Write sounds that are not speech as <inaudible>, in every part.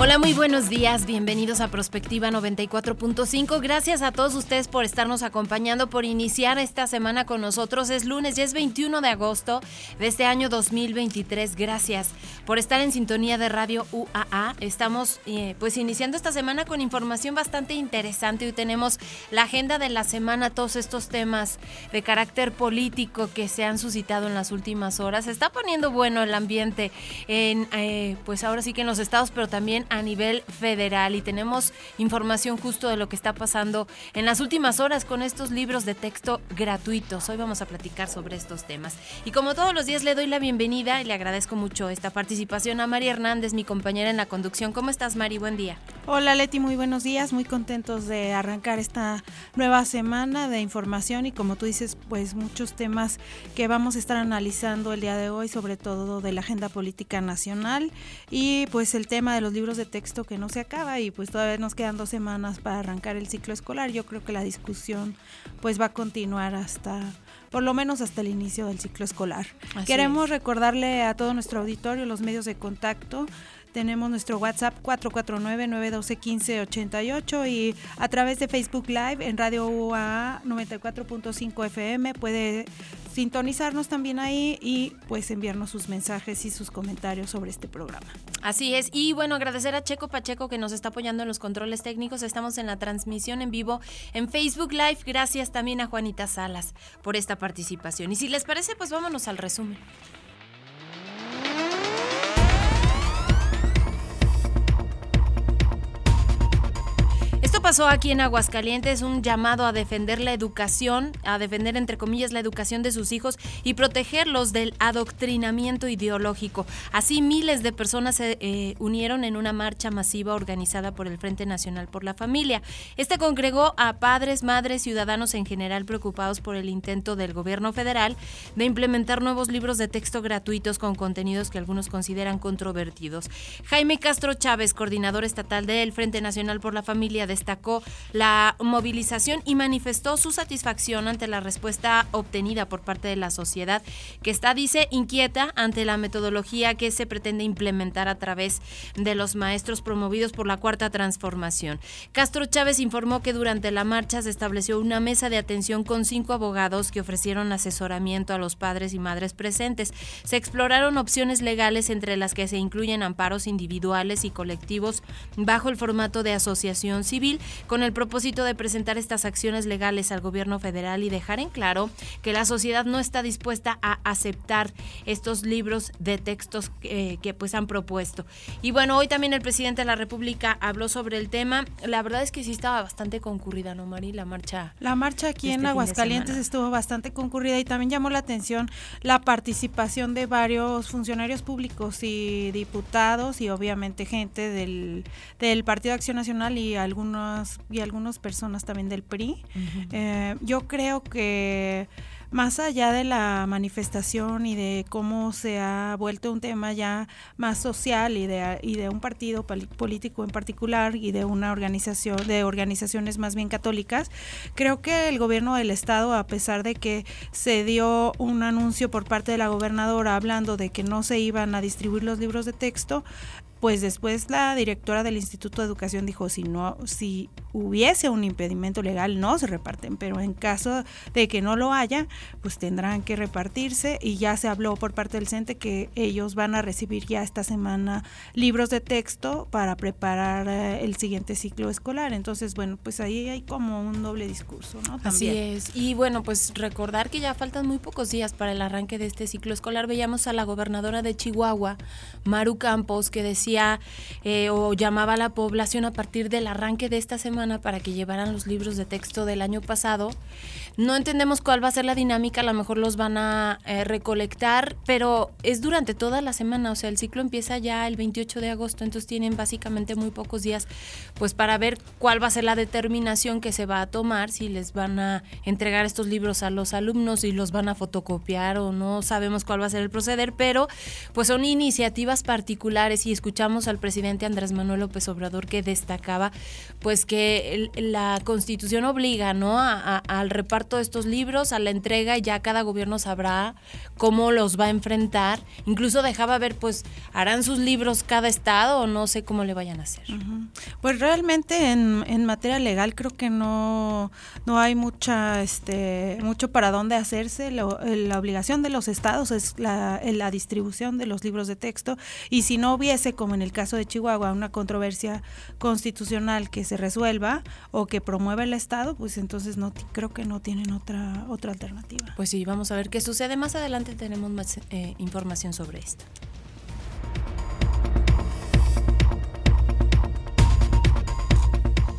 Hola, muy buenos días. Bienvenidos a Prospectiva 94.5. Gracias a todos ustedes por estarnos acompañando, por iniciar esta semana con nosotros. Es lunes, ya es 21 de agosto de este año 2023. Gracias por estar en sintonía de Radio UAA. Estamos eh, pues iniciando esta semana con información bastante interesante. Hoy tenemos la agenda de la semana, todos estos temas de carácter político que se han suscitado en las últimas horas. Se está poniendo bueno el ambiente en, eh, pues ahora sí que en los estados, pero también a nivel federal y tenemos información justo de lo que está pasando en las últimas horas con estos libros de texto gratuitos. Hoy vamos a platicar sobre estos temas. Y como todos los días le doy la bienvenida y le agradezco mucho esta participación a Mari Hernández, mi compañera en la conducción. ¿Cómo estás, Mari? Buen día. Hola, Leti, muy buenos días. Muy contentos de arrancar esta nueva semana de información y como tú dices, pues muchos temas que vamos a estar analizando el día de hoy, sobre todo de la agenda política nacional y pues el tema de los libros de texto que no se acaba y pues todavía nos quedan dos semanas para arrancar el ciclo escolar. Yo creo que la discusión pues va a continuar hasta por lo menos hasta el inicio del ciclo escolar. Queremos recordarle a todo nuestro auditorio los medios de contacto tenemos nuestro WhatsApp 449-912-1588 y a través de Facebook Live en Radio UAA 94.5 FM puede sintonizarnos también ahí y pues enviarnos sus mensajes y sus comentarios sobre este programa. Así es, y bueno, agradecer a Checo Pacheco que nos está apoyando en los controles técnicos. Estamos en la transmisión en vivo en Facebook Live. Gracias también a Juanita Salas por esta participación. Y si les parece, pues vámonos al resumen. Esto pasó aquí en Aguascalientes, un llamado a defender la educación, a defender entre comillas la educación de sus hijos y protegerlos del adoctrinamiento ideológico. Así miles de personas se eh, unieron en una marcha masiva organizada por el Frente Nacional por la Familia. Este congregó a padres, madres, ciudadanos en general preocupados por el intento del gobierno federal de implementar nuevos libros de texto gratuitos con contenidos que algunos consideran controvertidos. Jaime Castro Chávez, coordinador estatal del Frente Nacional por la Familia, de destacó la movilización y manifestó su satisfacción ante la respuesta obtenida por parte de la sociedad, que está, dice, inquieta ante la metodología que se pretende implementar a través de los maestros promovidos por la Cuarta Transformación. Castro Chávez informó que durante la marcha se estableció una mesa de atención con cinco abogados que ofrecieron asesoramiento a los padres y madres presentes. Se exploraron opciones legales entre las que se incluyen amparos individuales y colectivos bajo el formato de asociación civil con el propósito de presentar estas acciones legales al gobierno federal y dejar en claro que la sociedad no está dispuesta a aceptar estos libros de textos que pues han propuesto. Y bueno, hoy también el presidente de la República habló sobre el tema. La verdad es que sí estaba bastante concurrida, ¿no, Mari? La marcha. La marcha aquí en este Aguascalientes estuvo bastante concurrida y también llamó la atención la participación de varios funcionarios públicos y diputados y obviamente gente del, del Partido de Acción Nacional y algunos y algunas personas también del PRI. Eh, yo creo que más allá de la manifestación y de cómo se ha vuelto un tema ya más social y de, y de un partido político en particular y de una organización, de organizaciones más bien católicas, creo que el gobierno del estado, a pesar de que se dio un anuncio por parte de la gobernadora hablando de que no se iban a distribuir los libros de texto, pues después la directora del Instituto de Educación dijo si no si hubiese un impedimento legal no se reparten, pero en caso de que no lo haya, pues tendrán que repartirse y ya se habló por parte del CENTE que ellos van a recibir ya esta semana libros de texto para preparar eh, el siguiente ciclo escolar. Entonces, bueno, pues ahí hay como un doble discurso, ¿no? Así es. Y bueno, pues recordar que ya faltan muy pocos días para el arranque de este ciclo escolar. Veíamos a la gobernadora de Chihuahua, Maru Campos, que decía eh, o llamaba a la población a partir del arranque de esta semana para que llevaran los libros de texto del año pasado. No entendemos cuál va a ser la dinámica, a lo mejor los van a eh, recolectar, pero es durante toda la semana, o sea, el ciclo empieza ya el 28 de agosto, entonces tienen básicamente muy pocos días pues para ver cuál va a ser la determinación que se va a tomar, si les van a entregar estos libros a los alumnos y los van a fotocopiar o no sabemos cuál va a ser el proceder, pero pues son iniciativas particulares y escuchamos al presidente Andrés Manuel López Obrador que destacaba pues que la constitución obliga, ¿no? al reparto todos estos libros a la entrega ya cada gobierno sabrá cómo los va a enfrentar. Incluso dejaba ver, pues, harán sus libros cada estado o no sé cómo le vayan a hacer. Pues realmente en, en, materia legal creo que no, no hay mucha, este, mucho para dónde hacerse. la obligación de los estados es la, la distribución de los libros de texto y si no hubiese, como en el caso de Chihuahua, una controversia constitucional que se resuelva o que promueva el estado, pues entonces no creo que no tiene tienen otra, otra alternativa. Pues sí, vamos a ver qué sucede. Más adelante tenemos más eh, información sobre esto.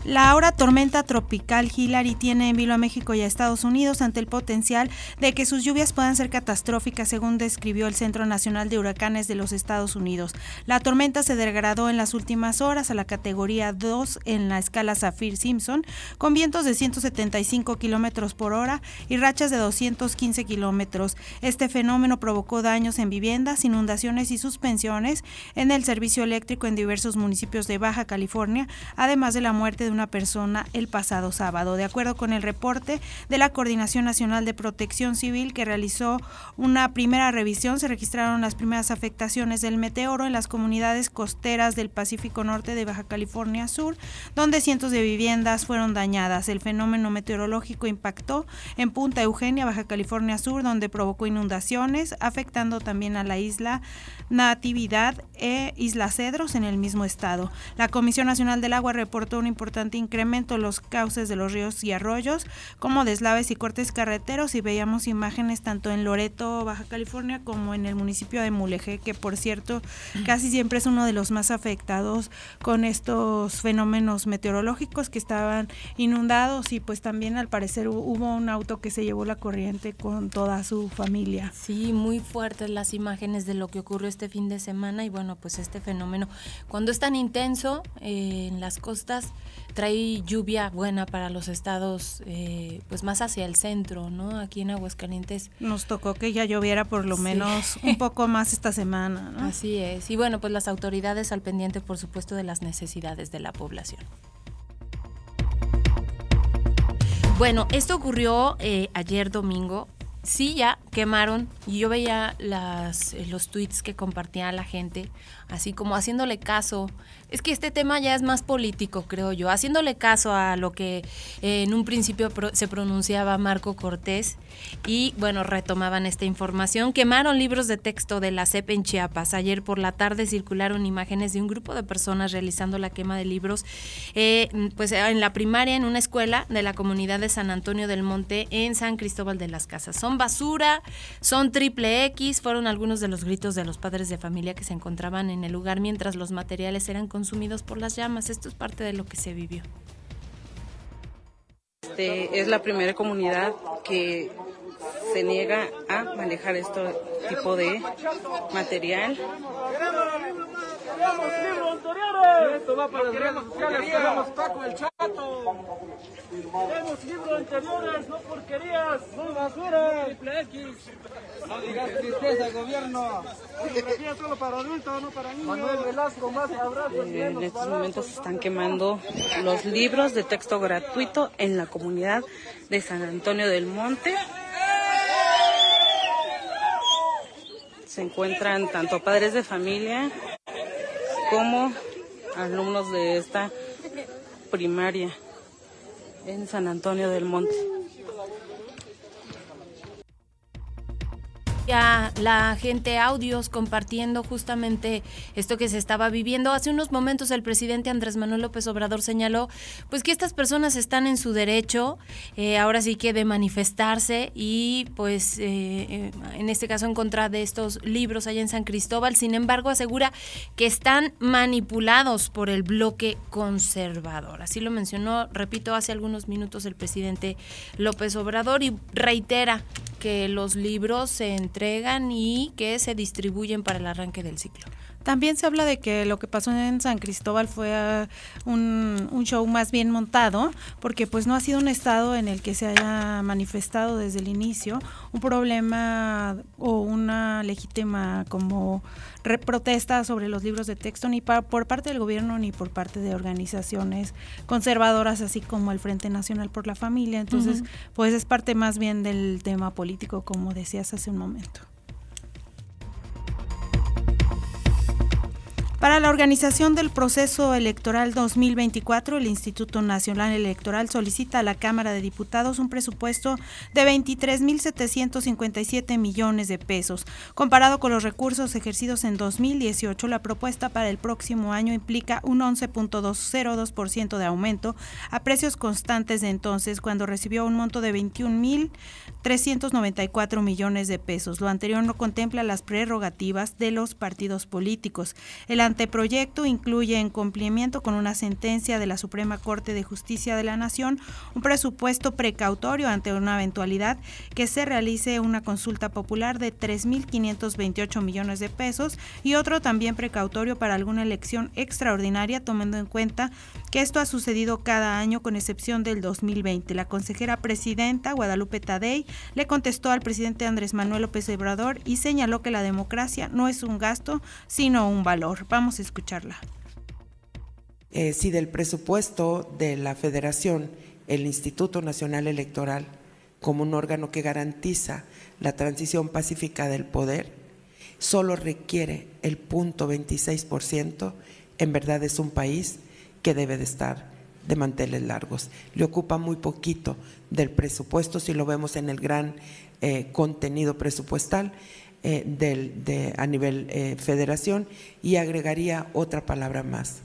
La ahora tormenta tropical Hillary tiene en vilo a México y a Estados Unidos ante el potencial de que sus lluvias puedan ser catastróficas, según describió el Centro Nacional de Huracanes de los Estados Unidos. La tormenta se degradó en las últimas horas a la categoría 2 en la escala Saffir-Simpson, con vientos de 175 kilómetros por hora y rachas de 215 kilómetros. Este fenómeno provocó daños en viviendas, inundaciones y suspensiones en el servicio eléctrico en diversos municipios de Baja California, además de la muerte de una persona el pasado sábado. De acuerdo con el reporte de la Coordinación Nacional de Protección Civil que realizó una primera revisión, se registraron las primeras afectaciones del meteoro en las comunidades costeras del Pacífico Norte de Baja California Sur, donde cientos de viviendas fueron dañadas. El fenómeno meteorológico impactó en Punta Eugenia, Baja California Sur, donde provocó inundaciones, afectando también a la isla Natividad e Isla Cedros en el mismo estado. La Comisión Nacional del Agua reportó un importante incremento los cauces de los ríos y arroyos, como deslaves y cortes carreteros, y veíamos imágenes tanto en Loreto, Baja California, como en el municipio de Mulegé, que por cierto casi siempre es uno de los más afectados con estos fenómenos meteorológicos que estaban inundados y pues también al parecer hubo un auto que se llevó la corriente con toda su familia. Sí, muy fuertes las imágenes de lo que ocurrió este fin de semana y bueno, pues este fenómeno cuando es tan intenso eh, en las costas trae lluvia buena para los estados, eh, pues más hacia el centro, ¿no? Aquí en Aguascalientes. Nos tocó que ya lloviera por lo menos <laughs> un poco más esta semana, ¿no? Así es. Y bueno, pues las autoridades al pendiente, por supuesto, de las necesidades de la población. Bueno, esto ocurrió eh, ayer domingo sí ya quemaron y yo veía las, los tweets que compartía la gente, así como haciéndole caso es que este tema ya es más político, creo yo, haciéndole caso a lo que eh, en un principio se pronunciaba Marco Cortés y bueno, retomaban esta información. Quemaron libros de texto de la CEP en Chiapas. Ayer por la tarde circularon imágenes de un grupo de personas realizando la quema de libros eh, pues en la primaria en una escuela de la comunidad de San Antonio del Monte en San Cristóbal de las Casas. Son basura, son triple X, fueron algunos de los gritos de los padres de familia que se encontraban en el lugar mientras los materiales eran consumidos por las llamas. Esto es parte de lo que se vivió. Este, es la primera comunidad que se niega a manejar este tipo de material. Esto va para los sociales, queremos Paco el Chato. Queremos libros anteriores, no porquerías, no basura. Triple X. No digas tristeza, gobierno. Tecnología solo para adultos, no para niños. Manuel Velasco, más abrazos. En estos momentos se están quemando los libros de texto gratuito en la comunidad de San Antonio del Monte. Se encuentran tanto padres de familia como alumnos de esta primaria en San Antonio del Monte. Ya la gente audios compartiendo justamente esto que se estaba viviendo. Hace unos momentos el presidente Andrés Manuel López Obrador señaló pues que estas personas están en su derecho, eh, ahora sí que de manifestarse y pues eh, en este caso en contra de estos libros allá en San Cristóbal. Sin embargo, asegura que están manipulados por el bloque conservador. Así lo mencionó, repito, hace algunos minutos el presidente López Obrador y reitera que los libros se entregan y que se distribuyen para el arranque del ciclo. También se habla de que lo que pasó en San Cristóbal fue ah, un, show más bien montado, porque pues no ha sido un estado en el que se haya manifestado desde el inicio un problema o una legítima como protesta sobre los libros de texto ni por parte del gobierno ni por parte de organizaciones conservadoras así como el Frente Nacional por la Familia. Entonces, pues es parte más bien del tema político como decías hace un momento. Para la organización del proceso electoral 2024, el Instituto Nacional Electoral solicita a la Cámara de Diputados un presupuesto de 23.757 millones de pesos. Comparado con los recursos ejercidos en 2018, la propuesta para el próximo año implica un 11.202% de aumento a precios constantes de entonces, cuando recibió un monto de 21.394 millones de pesos. Lo anterior no contempla las prerrogativas de los partidos políticos. Anteproyecto incluye, en cumplimiento con una sentencia de la Suprema Corte de Justicia de la Nación, un presupuesto precautorio ante una eventualidad que se realice una consulta popular de 3.528 millones de pesos y otro también precautorio para alguna elección extraordinaria, tomando en cuenta que esto ha sucedido cada año con excepción del 2020. La consejera presidenta Guadalupe Tadei le contestó al presidente Andrés Manuel López Obrador y señaló que la democracia no es un gasto, sino un valor. A escucharla. Eh, si del presupuesto de la Federación, el Instituto Nacional Electoral, como un órgano que garantiza la transición pacífica del poder, solo requiere el punto 26%, en verdad es un país que debe de estar de manteles largos. Le ocupa muy poquito del presupuesto si lo vemos en el gran eh, contenido presupuestal eh, del, de, a nivel eh, federación y agregaría otra palabra más.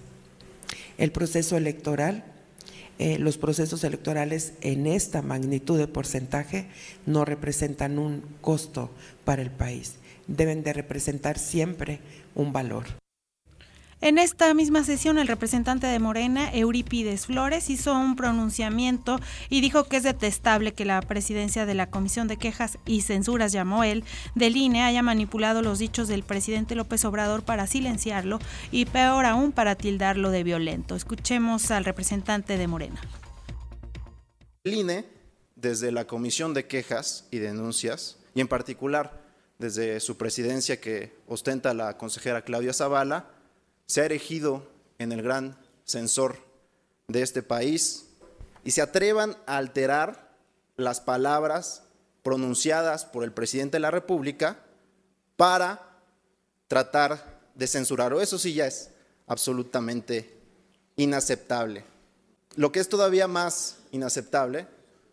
El proceso electoral, eh, los procesos electorales en esta magnitud de porcentaje no representan un costo para el país, deben de representar siempre un valor. En esta misma sesión, el representante de Morena, Eurípides Flores, hizo un pronunciamiento y dijo que es detestable que la presidencia de la Comisión de Quejas y Censuras, llamó él, del INE haya manipulado los dichos del presidente López Obrador para silenciarlo y peor aún para tildarlo de violento. Escuchemos al representante de Morena. El INE, desde la Comisión de Quejas y Denuncias, y en particular desde su presidencia que ostenta la consejera Claudia Zavala, se ha erigido en el gran censor de este país y se atrevan a alterar las palabras pronunciadas por el presidente de la República para tratar de censurar. O eso sí ya es absolutamente inaceptable. Lo que es todavía más inaceptable,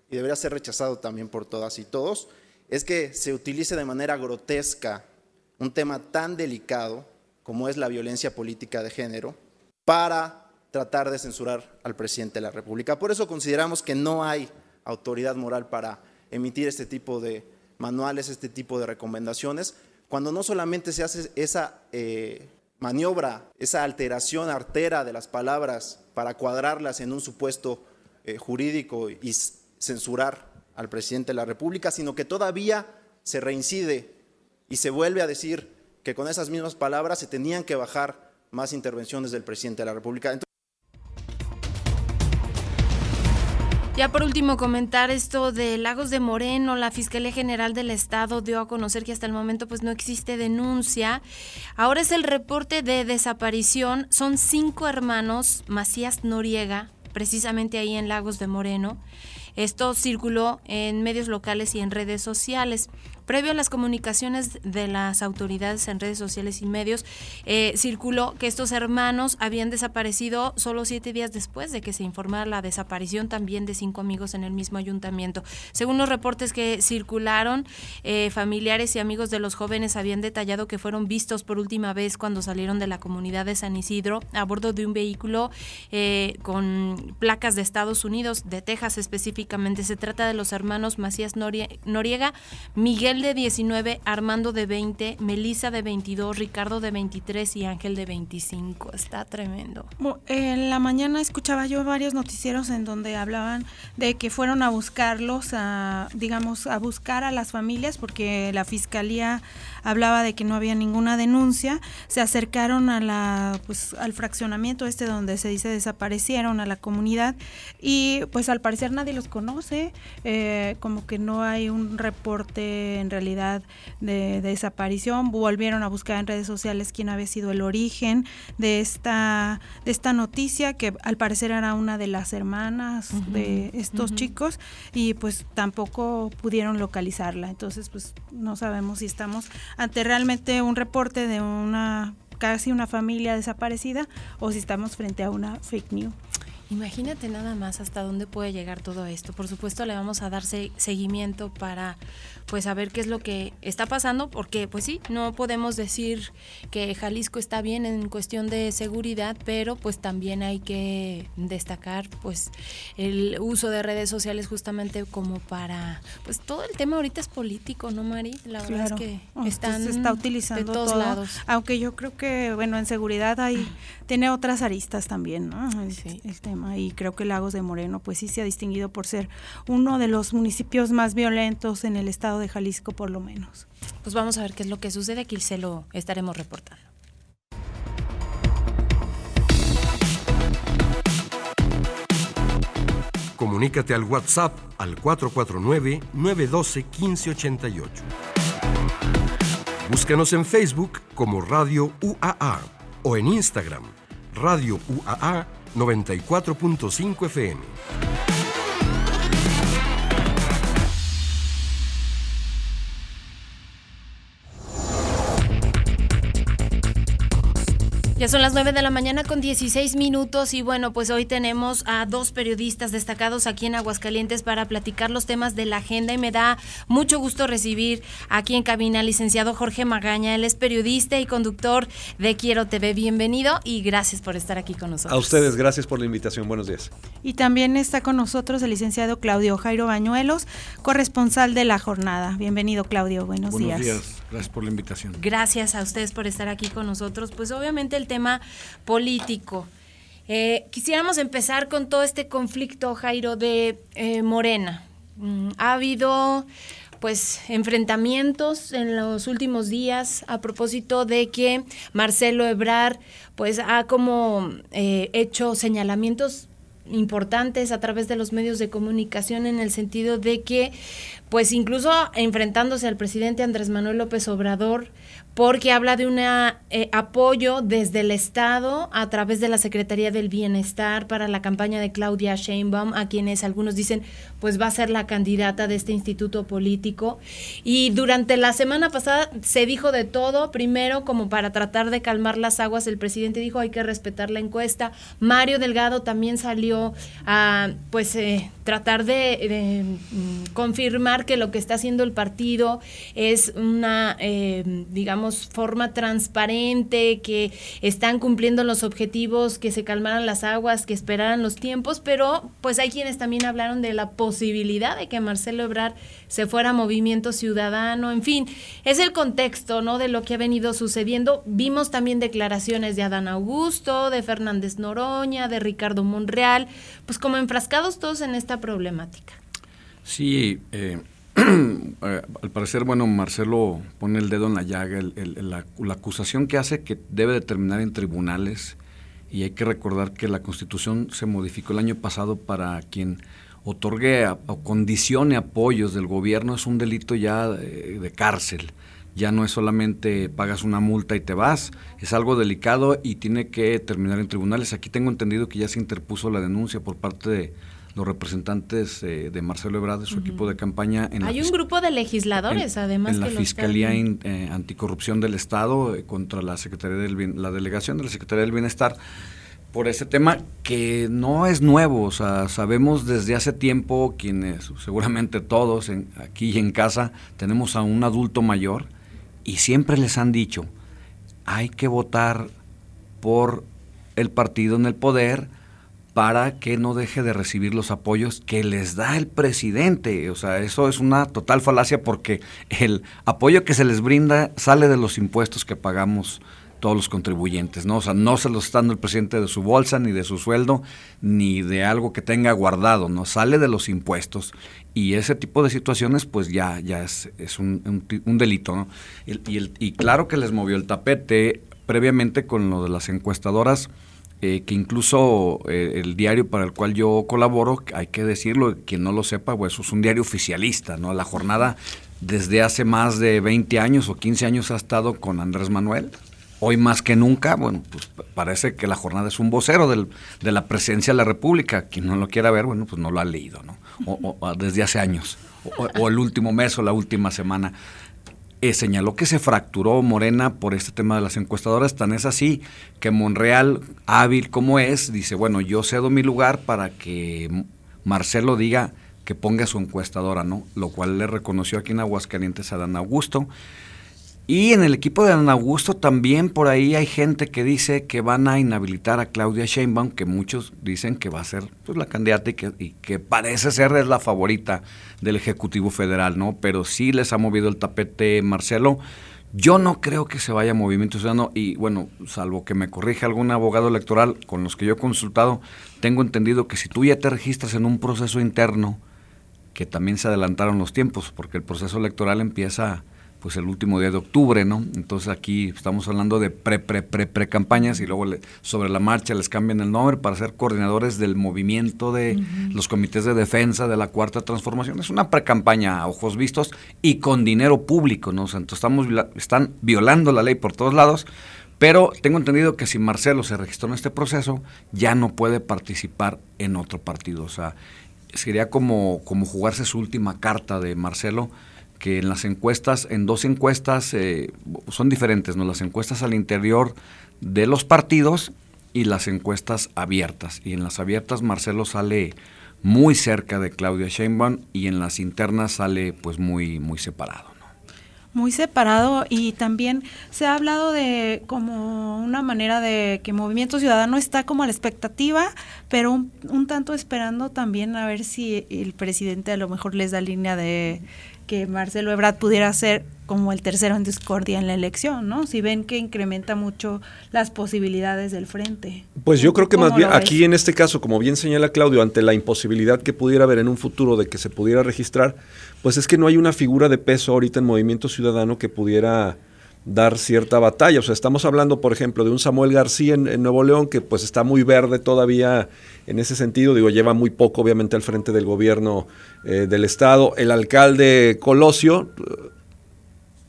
y debería ser rechazado también por todas y todos, es que se utilice de manera grotesca un tema tan delicado como es la violencia política de género, para tratar de censurar al presidente de la República. Por eso consideramos que no hay autoridad moral para emitir este tipo de manuales, este tipo de recomendaciones, cuando no solamente se hace esa eh, maniobra, esa alteración artera de las palabras para cuadrarlas en un supuesto eh, jurídico y censurar al presidente de la República, sino que todavía se reincide y se vuelve a decir que con esas mismas palabras se tenían que bajar más intervenciones del presidente de la República. Ya por último comentar esto de Lagos de Moreno, la Fiscalía General del Estado dio a conocer que hasta el momento pues no existe denuncia. Ahora es el reporte de desaparición, son cinco hermanos, Macías Noriega, precisamente ahí en Lagos de Moreno. Esto circuló en medios locales y en redes sociales. Previo a las comunicaciones de las autoridades en redes sociales y medios, eh, circuló que estos hermanos habían desaparecido solo siete días después de que se informara la desaparición también de cinco amigos en el mismo ayuntamiento. Según los reportes que circularon, eh, familiares y amigos de los jóvenes habían detallado que fueron vistos por última vez cuando salieron de la comunidad de San Isidro a bordo de un vehículo eh, con placas de Estados Unidos, de Texas específicamente. Se trata de los hermanos Macías Noriega, Miguel de 19, Armando de 20, Melisa de 22, Ricardo de 23 y Ángel de 25. Está tremendo. En la mañana escuchaba yo varios noticieros en donde hablaban de que fueron a buscarlos, a, digamos, a buscar a las familias porque la fiscalía hablaba de que no había ninguna denuncia, se acercaron a la, pues, al fraccionamiento este donde se dice desaparecieron a la comunidad y pues al parecer nadie los conoce, eh, como que no hay un reporte en realidad de, desaparición, volvieron a buscar en redes sociales quién había sido el origen de esta, de esta noticia que al parecer era una de las hermanas de estos chicos y pues tampoco pudieron localizarla, entonces pues no sabemos si estamos ante realmente un reporte de una casi una familia desaparecida o si estamos frente a una fake news. Imagínate nada más hasta dónde puede llegar todo esto. Por supuesto le vamos a dar seguimiento para pues saber qué es lo que está pasando, porque pues sí, no podemos decir que Jalisco está bien en cuestión de seguridad, pero pues también hay que destacar pues el uso de redes sociales justamente como para, pues todo el tema ahorita es político, ¿no, Mari? La verdad es que están se está utilizando de todos lados. Aunque yo creo que, bueno, en seguridad hay, tiene otras aristas también, ¿no? El, el tema, y creo que Lagos de Moreno pues sí se ha distinguido por ser uno de los municipios más violentos en el estado de Jalisco por lo menos. Pues vamos a ver qué es lo que sucede, aquí se lo estaremos reportando. Comunícate al WhatsApp al 449-912-1588. Búscanos en Facebook como Radio UAA o en Instagram, Radio UAA 94.5 FM. Ya son las 9 de la mañana con 16 minutos y bueno, pues hoy tenemos a dos periodistas destacados aquí en Aguascalientes para platicar los temas de la agenda y me da mucho gusto recibir aquí en cabina al licenciado Jorge Magaña. Él es periodista y conductor de Quiero TV. Bienvenido y gracias por estar aquí con nosotros. A ustedes, gracias por la invitación. Buenos días. Y también está con nosotros el licenciado Claudio Jairo Bañuelos, corresponsal de la jornada. Bienvenido, Claudio. Buenos, días. Buenos días. Gracias por la invitación. Gracias a ustedes por estar aquí con nosotros. Pues obviamente el tema político. Eh, quisiéramos empezar con todo este conflicto, Jairo, de eh, Morena. Mm, ha habido pues enfrentamientos en los últimos días a propósito de que Marcelo Ebrar pues ha como eh, hecho señalamientos importantes a través de los medios de comunicación en el sentido de que pues incluso enfrentándose al presidente Andrés Manuel López Obrador porque habla de un eh, apoyo desde el Estado a través de la Secretaría del Bienestar para la campaña de Claudia Sheinbaum, a quienes algunos dicen pues va a ser la candidata de este instituto político. Y durante la semana pasada se dijo de todo, primero como para tratar de calmar las aguas, el presidente dijo hay que respetar la encuesta. Mario Delgado también salió a pues eh, tratar de, mm, confirmar que lo que está haciendo el partido es una, eh, digamos, forma transparente, que están cumpliendo los objetivos, que se calmaran las aguas, que esperaran los tiempos, pero pues hay quienes también hablaron de la posibilidad de que Marcelo Ebrard se fuera a Movimiento Ciudadano, en fin, es el contexto, ¿no? De lo que ha venido sucediendo. Vimos también declaraciones de Adán Augusto, de Fernández Noroña, de Ricardo Monreal, pues como enfrascados todos en esta problemática. Sí, eh, <clears throat> Eh, al parecer, bueno, Marcelo pone el dedo en la llaga, la, acusación que hace que debe de terminar en tribunales y hay que recordar que la Constitución se modificó el año pasado para quien otorgue o condicione apoyos del gobierno es un delito ya de, de cárcel. Ya no es solamente pagas una multa y te vas, es algo delicado y tiene que terminar en tribunales. Aquí tengo entendido que ya se interpuso la denuncia por parte de los representantes eh, de Marcelo Ebrard, de su equipo de campaña. En Hay un grupo de legisladores, además. En la Fiscalía eh, Anticorrupción del Estado eh, contra la Secretaría del la delegación de la Secretaría del Bienestar por ese tema que no es nuevo, o sea, sabemos desde hace tiempo quienes, seguramente todos en, aquí y en casa, tenemos a un adulto mayor y siempre les han dicho, hay que votar por el partido en el poder para que no deje de recibir los apoyos que les da el presidente. O sea, eso es una total falacia porque el apoyo que se les brinda sale de los impuestos que pagamos todos los contribuyentes, ¿no? O sea, no se los está dando el presidente de su bolsa, ni de su sueldo, ni de algo que tenga guardado, ¿no? Sale de los impuestos. Y ese tipo de situaciones, pues ya, ya es, es un, un, delito, ¿no? Y, el, y claro que les movió el tapete previamente con lo de las encuestadoras, eh, que incluso eh, el diario para el cual yo colaboro, hay que decirlo, quien no lo sepa, pues es un diario oficialista, ¿no? La jornada desde hace más de 20 años o 15 años ha estado con Andrés Manuel, Hoy más que nunca, bueno, pues parece que la jornada es un vocero de la presidencia de la República. Quien no lo quiera ver, bueno, pues no lo ha leído, ¿no? O, desde hace años, o, el último mes o la última semana. Eh, señaló que se fracturó Morena por este tema de las encuestadoras, tan es así que Monreal, hábil como es, dice, bueno, yo cedo mi lugar para que Marcelo diga que ponga su encuestadora, ¿no? Lo cual le reconoció aquí en Aguascalientes a Dan Augusto. Y en el equipo de Dan Augusto también por ahí hay gente que dice que van a inhabilitar a Claudia Sheinbaum, que muchos dicen que va a ser pues, la candidata y que, y que parece ser es la favorita del Ejecutivo Federal, ¿no? Pero sí les ha movido el tapete Marcelo. Yo no creo que se vaya a Movimiento Ciudadano y bueno, salvo que me corrija algún abogado electoral con los que yo he consultado, tengo entendido que si tú ya te registras en un proceso interno, que también se adelantaron los tiempos, porque el proceso electoral empieza pues el último día de octubre, ¿no? Entonces aquí estamos hablando de pre, pre, pre, pre campañas y luego sobre la marcha les cambian el nombre para ser coordinadores del movimiento de los comités de defensa de la cuarta transformación. Es una pre-campaña a ojos vistos y con dinero público, ¿no? O sea, entonces estamos, están violando la ley por todos lados, pero tengo entendido que si Marcelo se registró en este proceso, ya no puede participar en otro partido. O sea, sería como, como jugarse su última carta de Marcelo que en las encuestas, en dos encuestas eh, son diferentes, ¿no? Las encuestas al interior de los partidos y las encuestas abiertas. Y en las abiertas Marcelo sale muy cerca de Claudia Sheinbaum y en las internas sale pues muy muy separado. ¿no? Muy separado y también se ha hablado de como una manera de que Movimiento Ciudadano está como a la expectativa, pero un, un tanto esperando también a ver si el presidente a lo mejor les da línea de que Marcelo Ebrard pudiera ser como el tercero en discordia en la elección, ¿no? Si ven que incrementa mucho las posibilidades del frente. Pues yo creo que más bien aquí en este caso, como bien señala Claudio, ante la imposibilidad que pudiera haber en un futuro de que se pudiera registrar, pues es que no hay una figura de peso ahorita en Movimiento Ciudadano que pudiera dar cierta batalla. O sea, estamos hablando, por ejemplo, de un Samuel García en, Nuevo León que pues está muy verde todavía en ese sentido. Digo, lleva muy poco, obviamente, al frente del gobierno eh, del Estado. El alcalde Colosio,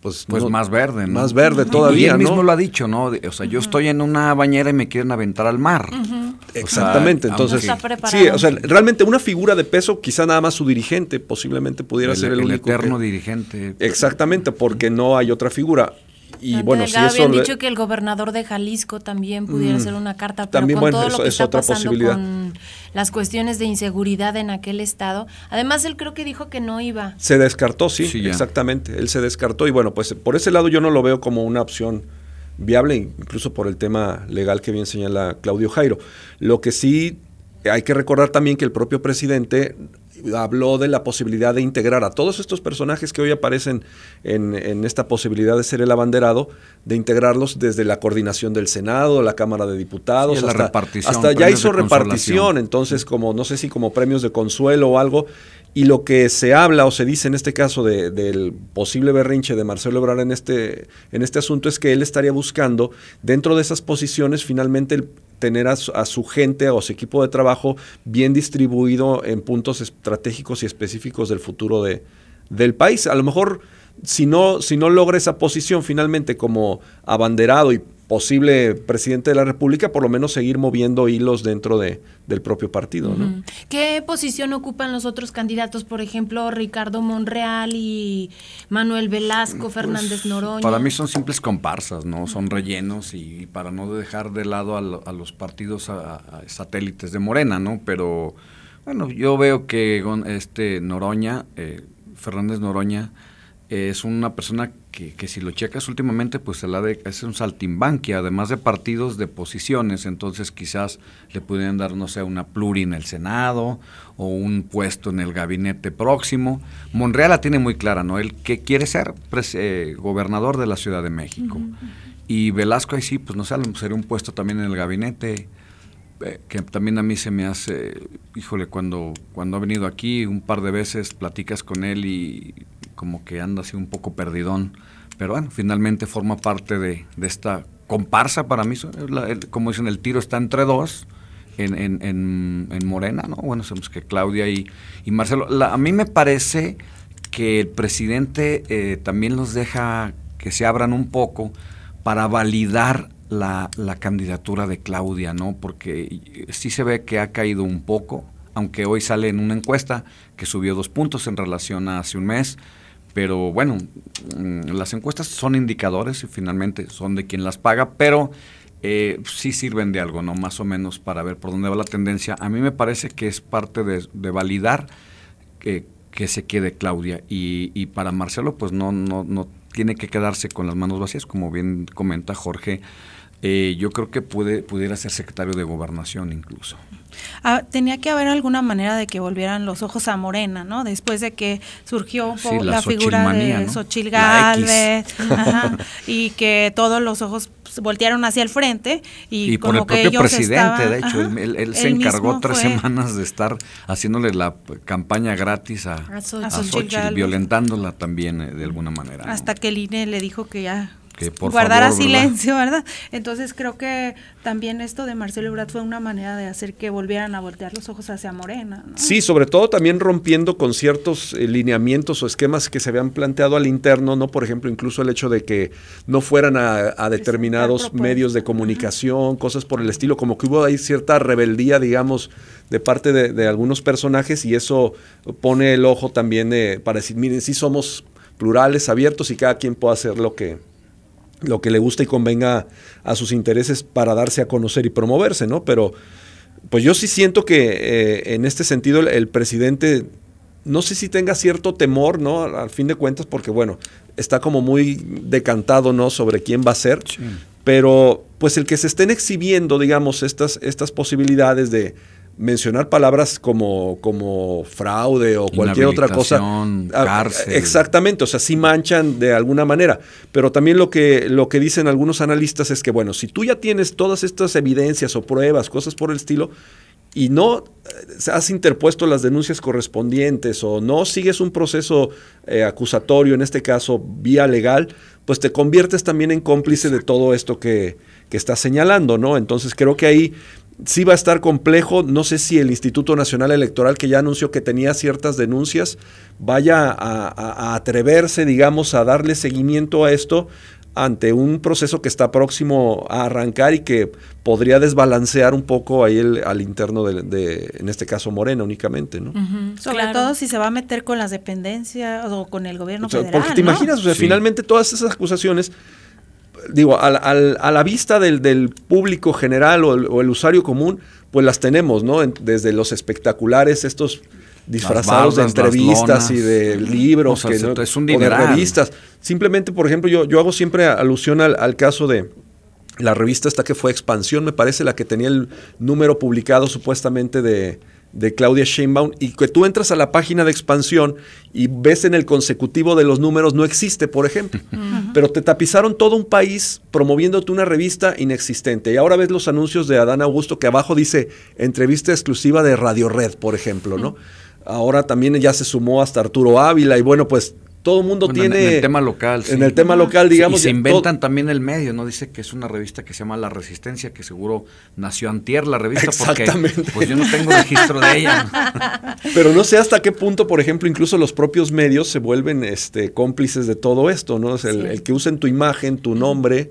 pues, pues más verde, ¿no? Más verde todavía, y él mismo lo ha dicho, ¿no? O sea, yo estoy en una bañera y me quieren aventar al mar. Exactamente, entonces sí, o sea, realmente una figura de peso, quizá nada más su dirigente, posiblemente pudiera ser el, el único eterno dirigente. Exactamente, porque no hay otra figura y bueno, si habían dicho que el gobernador de Jalisco también pudiera ser una carta, pero también, con todo lo que está pasando con las cuestiones de inseguridad en aquel estado, además él creo que dijo que no iba. Se descartó, sí, exactamente, él se descartó y bueno, pues por ese lado yo no lo veo como una opción viable, incluso por el tema legal que bien señala Claudio Jairo. Lo que sí hay que recordar también que el propio presidente habló de la posibilidad de integrar a todos estos personajes que hoy aparecen en, esta posibilidad de ser el abanderado, de integrarlos desde la coordinación del Senado, la Cámara de Diputados, hasta, la repartición, hasta ya hizo repartición, entonces como no sé si como premios de consuelo o algo, y lo que se habla o se dice en este caso del posible berrinche de Marcelo Ebrard en este, en este asunto es que él estaría buscando dentro de esas posiciones finalmente el, tener a su, gente o su equipo de trabajo bien distribuido en puntos estratégicos y específicos del futuro de, del país. A lo mejor si no, si no logra esa posición finalmente como abanderado y posible presidente de la República, por lo menos seguir moviendo hilos dentro de, del propio partido. ¿no? ¿Qué posición ocupan los otros candidatos? Por ejemplo, Ricardo Monreal y Manuel Velasco, pues, Fernández Noroña. Para mí son simples comparsas, ¿no? Son rellenos y, para no dejar de lado a, los partidos satélites de Morena, ¿no? Pero bueno, yo veo que este Noroña, eh, Fernández Noroña, es una persona que, que, si lo checas últimamente, pues se la de, es un saltimbanqui, además de partidos de posiciones, entonces quizás le pudieran dar, no sé, una pluri en el Senado o un puesto en el gabinete próximo. Monreal la tiene muy clara, ¿no? Él que quiere ser eh, gobernador de la Ciudad de México. Y Velasco ahí sí, pues no sé, sería un puesto también en el gabinete, eh, que también a mí se me hace, híjole, cuando, cuando ha venido aquí un par de veces, platicas con él y como que anda así un poco perdidón. Pero bueno, finalmente forma parte de, esta comparsa para mí. como dicen, el tiro está entre dos. En, en, Morena, ¿no? Bueno, sabemos que Claudia y, Marcelo. a mí me parece que el presidente eh, también los deja que se abran un poco para validar la, la, candidatura de Claudia, ¿no? Porque sí se ve que ha caído un poco, aunque hoy sale en una encuesta que subió dos puntos en relación a hace un mes. Pero bueno, mm, las encuestas son indicadores y finalmente son de quien las paga, pero eh, sí sirven de algo, ¿no? Más o menos para ver por dónde va la tendencia. A mí me parece que es parte de, validar que, que, se quede Claudia. Y, y, para Marcelo, pues no, no, no tiene que quedarse con las manos vacías, como bien comenta Jorge. Eh, yo creo que puede, pudiera ser secretario de gobernación incluso. Ah, tenía que haber alguna manera de que volvieran los ojos a Morena, ¿no? Después de que surgió la, figura de Xochil Gálvez <laughs> y que todos los ojos voltearon hacia el frente y, como por el propio presidente, de hecho, él, se encargó tres semanas de estar haciéndole la campaña gratis a, a, violentándola también eh, de alguna manera. Hasta que el INE le dijo que ya guardar silencio, ¿verdad? Entonces creo que también esto de Marcelo Ebrard fue una manera de hacer que volvieran a voltear los ojos hacia Morena. Sí, sobre todo también rompiendo con ciertos eh, lineamientos o esquemas que se habían planteado al interno, ¿no? Por ejemplo, incluso el hecho de que no fueran a, determinados medios de comunicación, cosas por el estilo, como que hubo ahí cierta rebeldía, digamos, de parte de, algunos personajes y eso pone el ojo también para decir, miren, sí somos plurales, abiertos y cada quien puede hacer lo que, lo que le gusta y convenga a sus intereses para darse a conocer y promoverse, ¿no? Pero pues yo sí siento que eh, en este sentido el, presidente, no sé si tenga cierto temor, ¿no? Al, fin de cuentas, porque bueno, está como muy decantado, ¿no? Sobre quién va a ser, pero pues el que se estén exhibiendo, digamos, estas, estas posibilidades de mencionar palabras como, como fraude o cualquier otra cosa. Ah, cárcel. Exactamente, o sea, sí manchan de alguna manera. Pero también lo que, lo que dicen algunos analistas es que, bueno, si tú ya tienes todas estas evidencias o pruebas, cosas por el estilo, y no eh, has interpuesto las denuncias correspondientes o no sigues un proceso eh, acusatorio, en este caso vía legal, pues te conviertes también en cómplice de todo esto que, que estás señalando, ¿no? Entonces creo que ahí sí va a estar complejo. No sé si el Instituto Nacional Electoral, que ya anunció que tenía ciertas denuncias, vaya a, atreverse, digamos, a darle seguimiento a esto ante un proceso que está próximo a arrancar y que podría desbalancear un poco ahí el, al interno de, en este caso, Morena únicamente, ¿no? Sobre todo si se va a meter con las dependencias o con el gobierno federal, Porque te imaginas, o sea, finalmente todas esas acusaciones digo, a la vista del, público general o el, usuario común, pues las tenemos, ¿no? desde los espectaculares, estos disfrazados de entrevistas y de libros, que, es un o de revistas. Simplemente, por ejemplo, yo, yo hago siempre alusión al, caso de la revista esta que fue Expansión, me parece, la que tenía el número publicado supuestamente de, de Claudia Sheinbaum y que tú entras a la página de expansión y ves en el consecutivo de los números no existe, por ejemplo. <laughs> Pero te tapizaron todo un país promoviéndote una revista inexistente. Y ahora ves los anuncios de Adán Augusto que abajo dice entrevista exclusiva de Radio Red, por ejemplo, ¿no? Ahora también ya se sumó hasta Arturo Ávila y bueno, pues todo el mundo tiene... En el tema local, En el tema local, digamos... y se inventan también el medio, ¿no? Dice que es una revista que se llama La Resistencia, que seguro nació antier la revista, porque pues yo no tengo registro de ella. <laughs> Pero no sé hasta qué punto, por ejemplo, incluso los propios medios se vuelven este, cómplices de todo esto, ¿no? el, el que usen tu imagen, tu nombre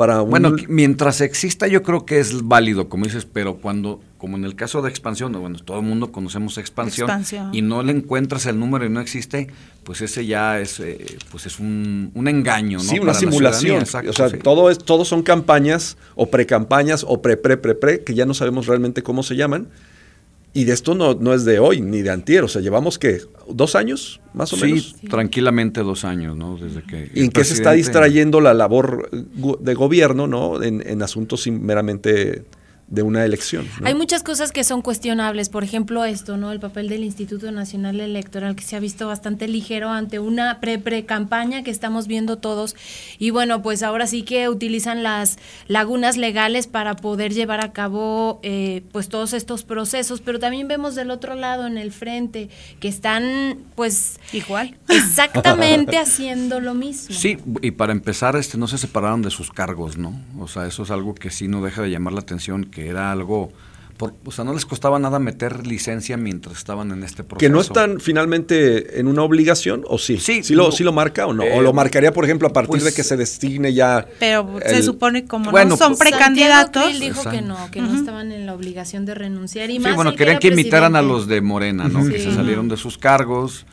para un... Bueno, mientras exista yo creo que es válido, como dices, pero cuando, como en el caso de expansión, bueno, todo el mundo conocemos expansión, y no le encuentras el número y no existe, pues ese ya es, eh, pues es un, engaño, ¿no? Sí, una simulación. o sea, todo es, todos son campañas o precampañas o pre-pre-pre-pre, que ya no sabemos realmente cómo se llaman y de esto no, no es de hoy ni de antier, o sea, llevamos que dos años más o menos. Sí, tranquilamente dos años, ¿no? Desde que. ¿Y en qué se está distrayendo la labor de gobierno, ¿no? En, en asuntos meramente de una elección. Hay muchas cosas que son cuestionables, por ejemplo esto, ¿no? El papel del Instituto Nacional Electoral que se ha visto bastante ligero ante una pre-pre-campaña que estamos viendo todos y bueno, pues ahora sí que utilizan las lagunas legales para poder llevar a cabo eh, pues todos estos procesos, pero también vemos del otro lado en el frente que están pues igual exactamente <laughs> haciendo lo mismo. Sí, y para empezar este no se separaron de sus cargos, ¿no? O sea, eso es algo que sí no deja de llamar la atención que era algo... o sea, no les costaba nada meter licencia mientras estaban en este proceso. ¿Que no están finalmente en una obligación o sí? Sí. ¿Sí lo, sí lo marca o no? ¿O lo eh, marcaría, por ejemplo, a partir de pues que se destigne ya...? Pero se supone como no son pues, precandidatos... Él dijo que no, que no estaban en la obligación de renunciar. Y sí, bueno, querían que, imitaran a los de Morena, ¿no? Que se salieron de sus cargos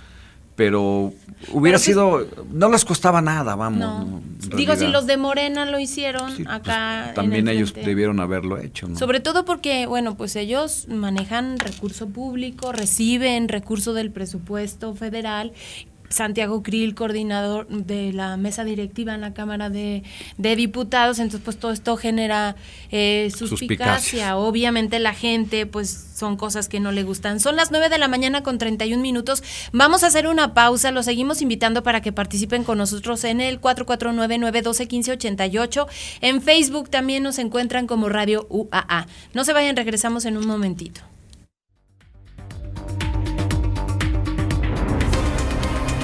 pero hubiera sido, no les costaba nada, vamos. Digo, si los de Morena lo hicieron pues, acá. también ellos debieron haberlo hecho. ¿no? Sobre todo porque, bueno, pues ellos manejan recurso público, reciben recurso del presupuesto federal Santiago Krill, coordinador de la mesa directiva en la Cámara de, Diputados, entonces pues todo esto genera eh, suspicacia. Obviamente la gente pues son cosas que no le gustan. Son las 9 de la mañana con 31 minutos. Vamos a hacer una pausa, los seguimos invitando para que participen con nosotros en el 449-912-1588. En Facebook también nos encuentran como Radio UAA. No se vayan, regresamos en un momentito.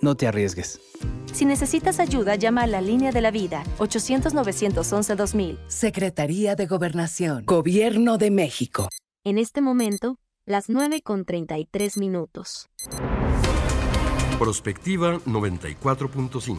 No te arriesgues. Si necesitas ayuda, llama a la línea de la vida 800-911-2000. Secretaría de Gobernación. Gobierno de México. En este momento, las 9 con 33 minutos. Prospectiva 94.5.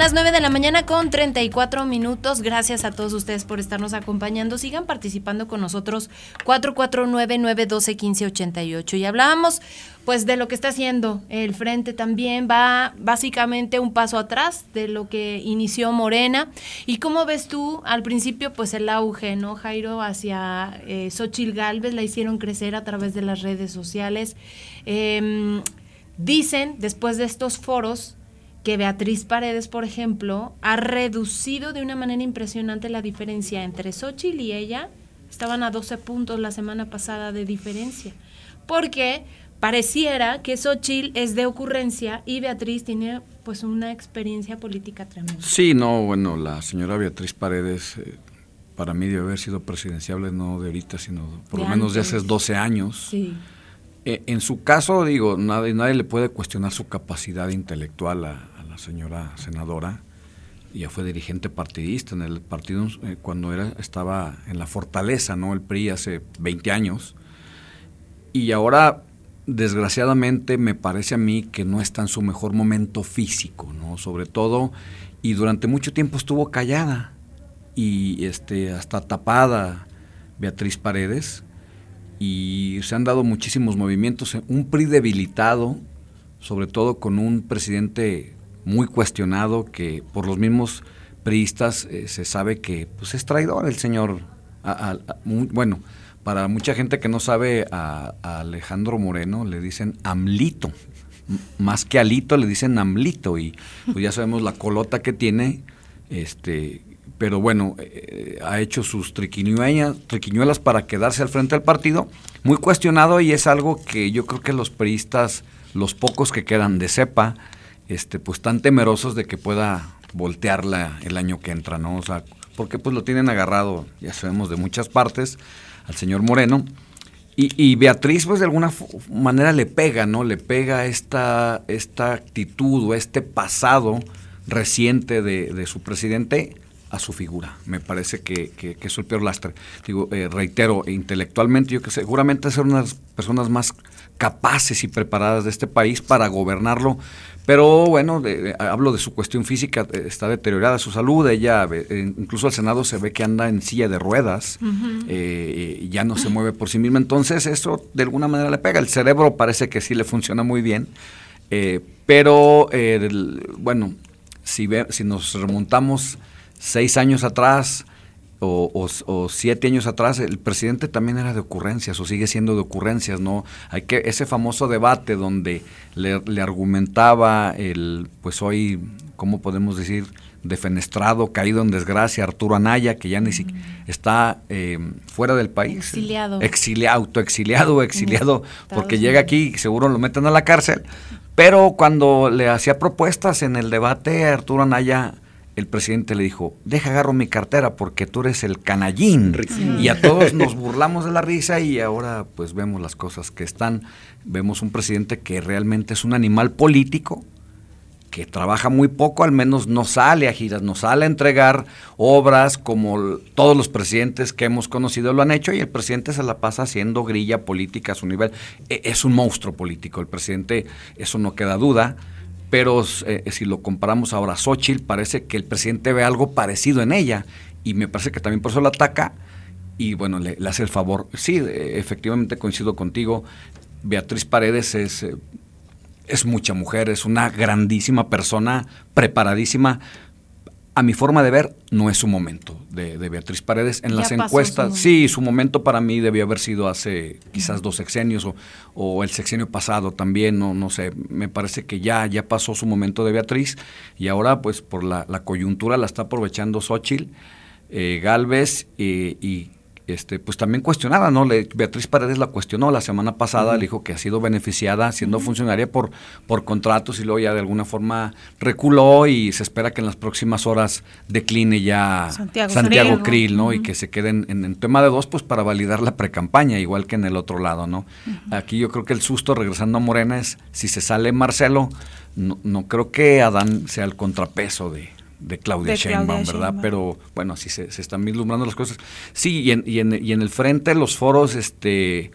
las 9 de la mañana con 34 minutos. Gracias a todos ustedes por estarnos acompañando. Sigan participando con nosotros 449-912-1588. Y hablábamos pues de lo que está haciendo el frente también. Va básicamente un paso atrás de lo que inició Morena. ¿Y cómo ves tú al principio pues el auge, ¿no, Jairo? Hacia eh, Xochil Galvez la hicieron crecer a través de las redes sociales. Eh, Dicen, después de estos foros, que Beatriz Paredes, por ejemplo, ha reducido de una manera impresionante la diferencia entre Xochitl y ella. Estaban a 12 puntos la semana pasada de diferencia. Porque pareciera que Xochitl es de ocurrencia y Beatriz tiene pues una experiencia política tremenda. Sí, no, bueno, la señora Beatriz Paredes eh, para mí debe haber sido presidenciable no de ahorita, sino por lo menos de hace 12 años. Sí. Eh, en su caso, digo, nadie, le puede cuestionar su capacidad intelectual a, la señora senadora. Ya fue dirigente partidista en el partido eh, cuando era, estaba en la fortaleza, ¿no? El PRI hace 20 años. Y ahora, desgraciadamente, me parece a mí que no está en su mejor momento físico, ¿no? Sobre todo, y durante mucho tiempo estuvo callada y este, hasta tapada Beatriz Paredes y se han dado muchísimos movimientos, un PRI debilitado, sobre todo con un presidente muy cuestionado que por los mismos priistas eh, se sabe que pues es traidor el señor, bueno, para mucha gente que no sabe a, Alejandro Moreno le dicen Amlito, más que Alito le dicen Amlito y pues ya sabemos la colota que tiene, este pero bueno, eh, ha hecho sus triquiñuelas para quedarse al frente del partido, muy cuestionado y es algo que yo creo que los periodistas, los pocos que quedan de cepa, este, pues están temerosos de que pueda voltearla el año que entra, ¿no? O sea, porque pues lo tienen agarrado, ya sabemos, de muchas partes, al señor Moreno. Y, Beatriz, pues de alguna manera le pega, ¿no? Le pega esta, esta actitud o este pasado reciente de su presidente a su figura. Me parece que, que, es el peor lastre. Digo, eh, reitero, intelectualmente yo que seguramente ser unas personas más capaces y preparadas de este país para gobernarlo. Pero bueno, hablo de su cuestión física, eh, está deteriorada su salud, ella, eh, incluso al Senado se ve que anda en silla de ruedas, y ya no se mueve por sí misma, entonces eso de alguna manera le pega, el cerebro parece que sí le funciona muy bien, pero bueno, si, ve, si nos remontamos seis años atrás o, siete años atrás, el presidente también era de ocurrencias o sigue siendo de ocurrencias, ¿no? Hay que ese famoso debate donde le, argumentaba el, pues hoy, ¿cómo podemos decir? defenestrado, caído en desgracia, Arturo Anaya, que ya ni siquiera está eh, fuera del país. Exiliado. Exiliado, autoexiliado, exiliado, porque llega aquí y seguro lo meten a la cárcel. Pero cuando le hacía propuestas en el debate, Arturo Anaya el presidente le dijo, deja agarro mi cartera porque tú eres el canallín. Y a todos nos burlamos de la risa y ahora pues vemos las cosas que están. Vemos un presidente que realmente es un animal político, que trabaja muy poco, al menos no sale a giras, no sale a entregar obras como todos los presidentes que hemos conocido lo han hecho y el presidente se la pasa haciendo grilla política a su nivel. E, es un monstruo político, el presidente, eso no queda duda pero eh, si lo comparamos ahora a Xochitl, parece que el presidente ve algo parecido en ella. Y me parece que también por eso la ataca y bueno, le, hace el favor. Sí, efectivamente coincido contigo, Beatriz Paredes es, eh, es mucha mujer, es una grandísima persona, preparadísima, a mi forma de ver, no es su momento de, Beatriz Paredes. En las encuestas, sí, su momento para mí debió haber sido hace quizás dos sexenios o, el sexenio pasado también, no, no sé. Me parece que ya, ya pasó su momento de Beatriz y ahora, pues por la, coyuntura la está aprovechando Xochitl, eh, Galvez eh, y este, pues también cuestionada, ¿no? Beatriz Paredes la cuestionó la semana pasada, le dijo que ha sido beneficiada siendo funcionaria por, por contratos y luego ya de alguna forma reculó y se espera que en las próximas horas decline ya Santiago, Krill, ¿no? Y que se queden en, en, tema de dos, pues para validar la precampaña, igual que en el otro lado, ¿no? Aquí yo creo que el susto, regresando a Morena, es si se sale Marcelo, no, no creo que Adán sea el contrapeso de, de Claudia, Sheinbaum, ¿verdad? Pero bueno, así se, están vislumbrando las cosas. Sí, y en, y en, y en el frente los foros, este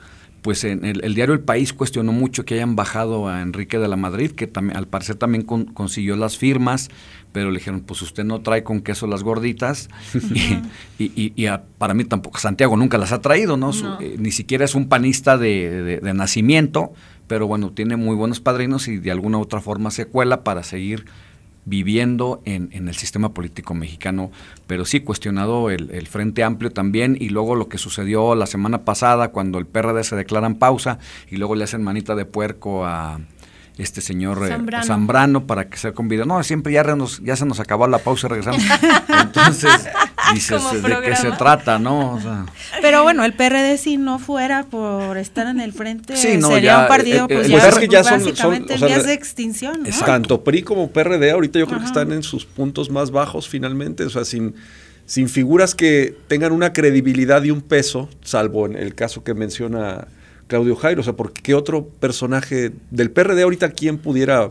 pues en el, diario El País cuestionó mucho que hayan bajado a Enrique de la Madrid, que también, al parecer también consiguió las firmas, pero le dijeron, pues usted no trae con queso las gorditas, <laughs> y, y, para mí tampoco, Santiago nunca las ha traído, ¿no? Eh, ni siquiera es un panista de, de, nacimiento, pero bueno, tiene muy buenos padrinos y de alguna u otra forma se cuela para seguir viviendo en, en, el sistema político mexicano, pero sí cuestionado el, Frente Amplio también y luego lo que sucedió la semana pasada cuando el PRD se declara en pausa y luego le hacen manita de puerco a este señor eh, Zambrano. para que sea convidado. No, siempre ya, ya se nos acabó la pausa y regresamos. <laughs> Entonces, <laughs> dices, ¿de qué se trata, no? Pero bueno, el PRD si no fuera por estar en el frente, sería un partido pues, ya, que ya son, son, de extinción. Tanto PRI como PRD ahorita yo creo que están en sus puntos más bajos finalmente, o sea, sin sin figuras que tengan una credibilidad y un peso, salvo en el caso que menciona Claudio Jairo. O sea, porque qué otro personaje del PRD ahorita quién pudiera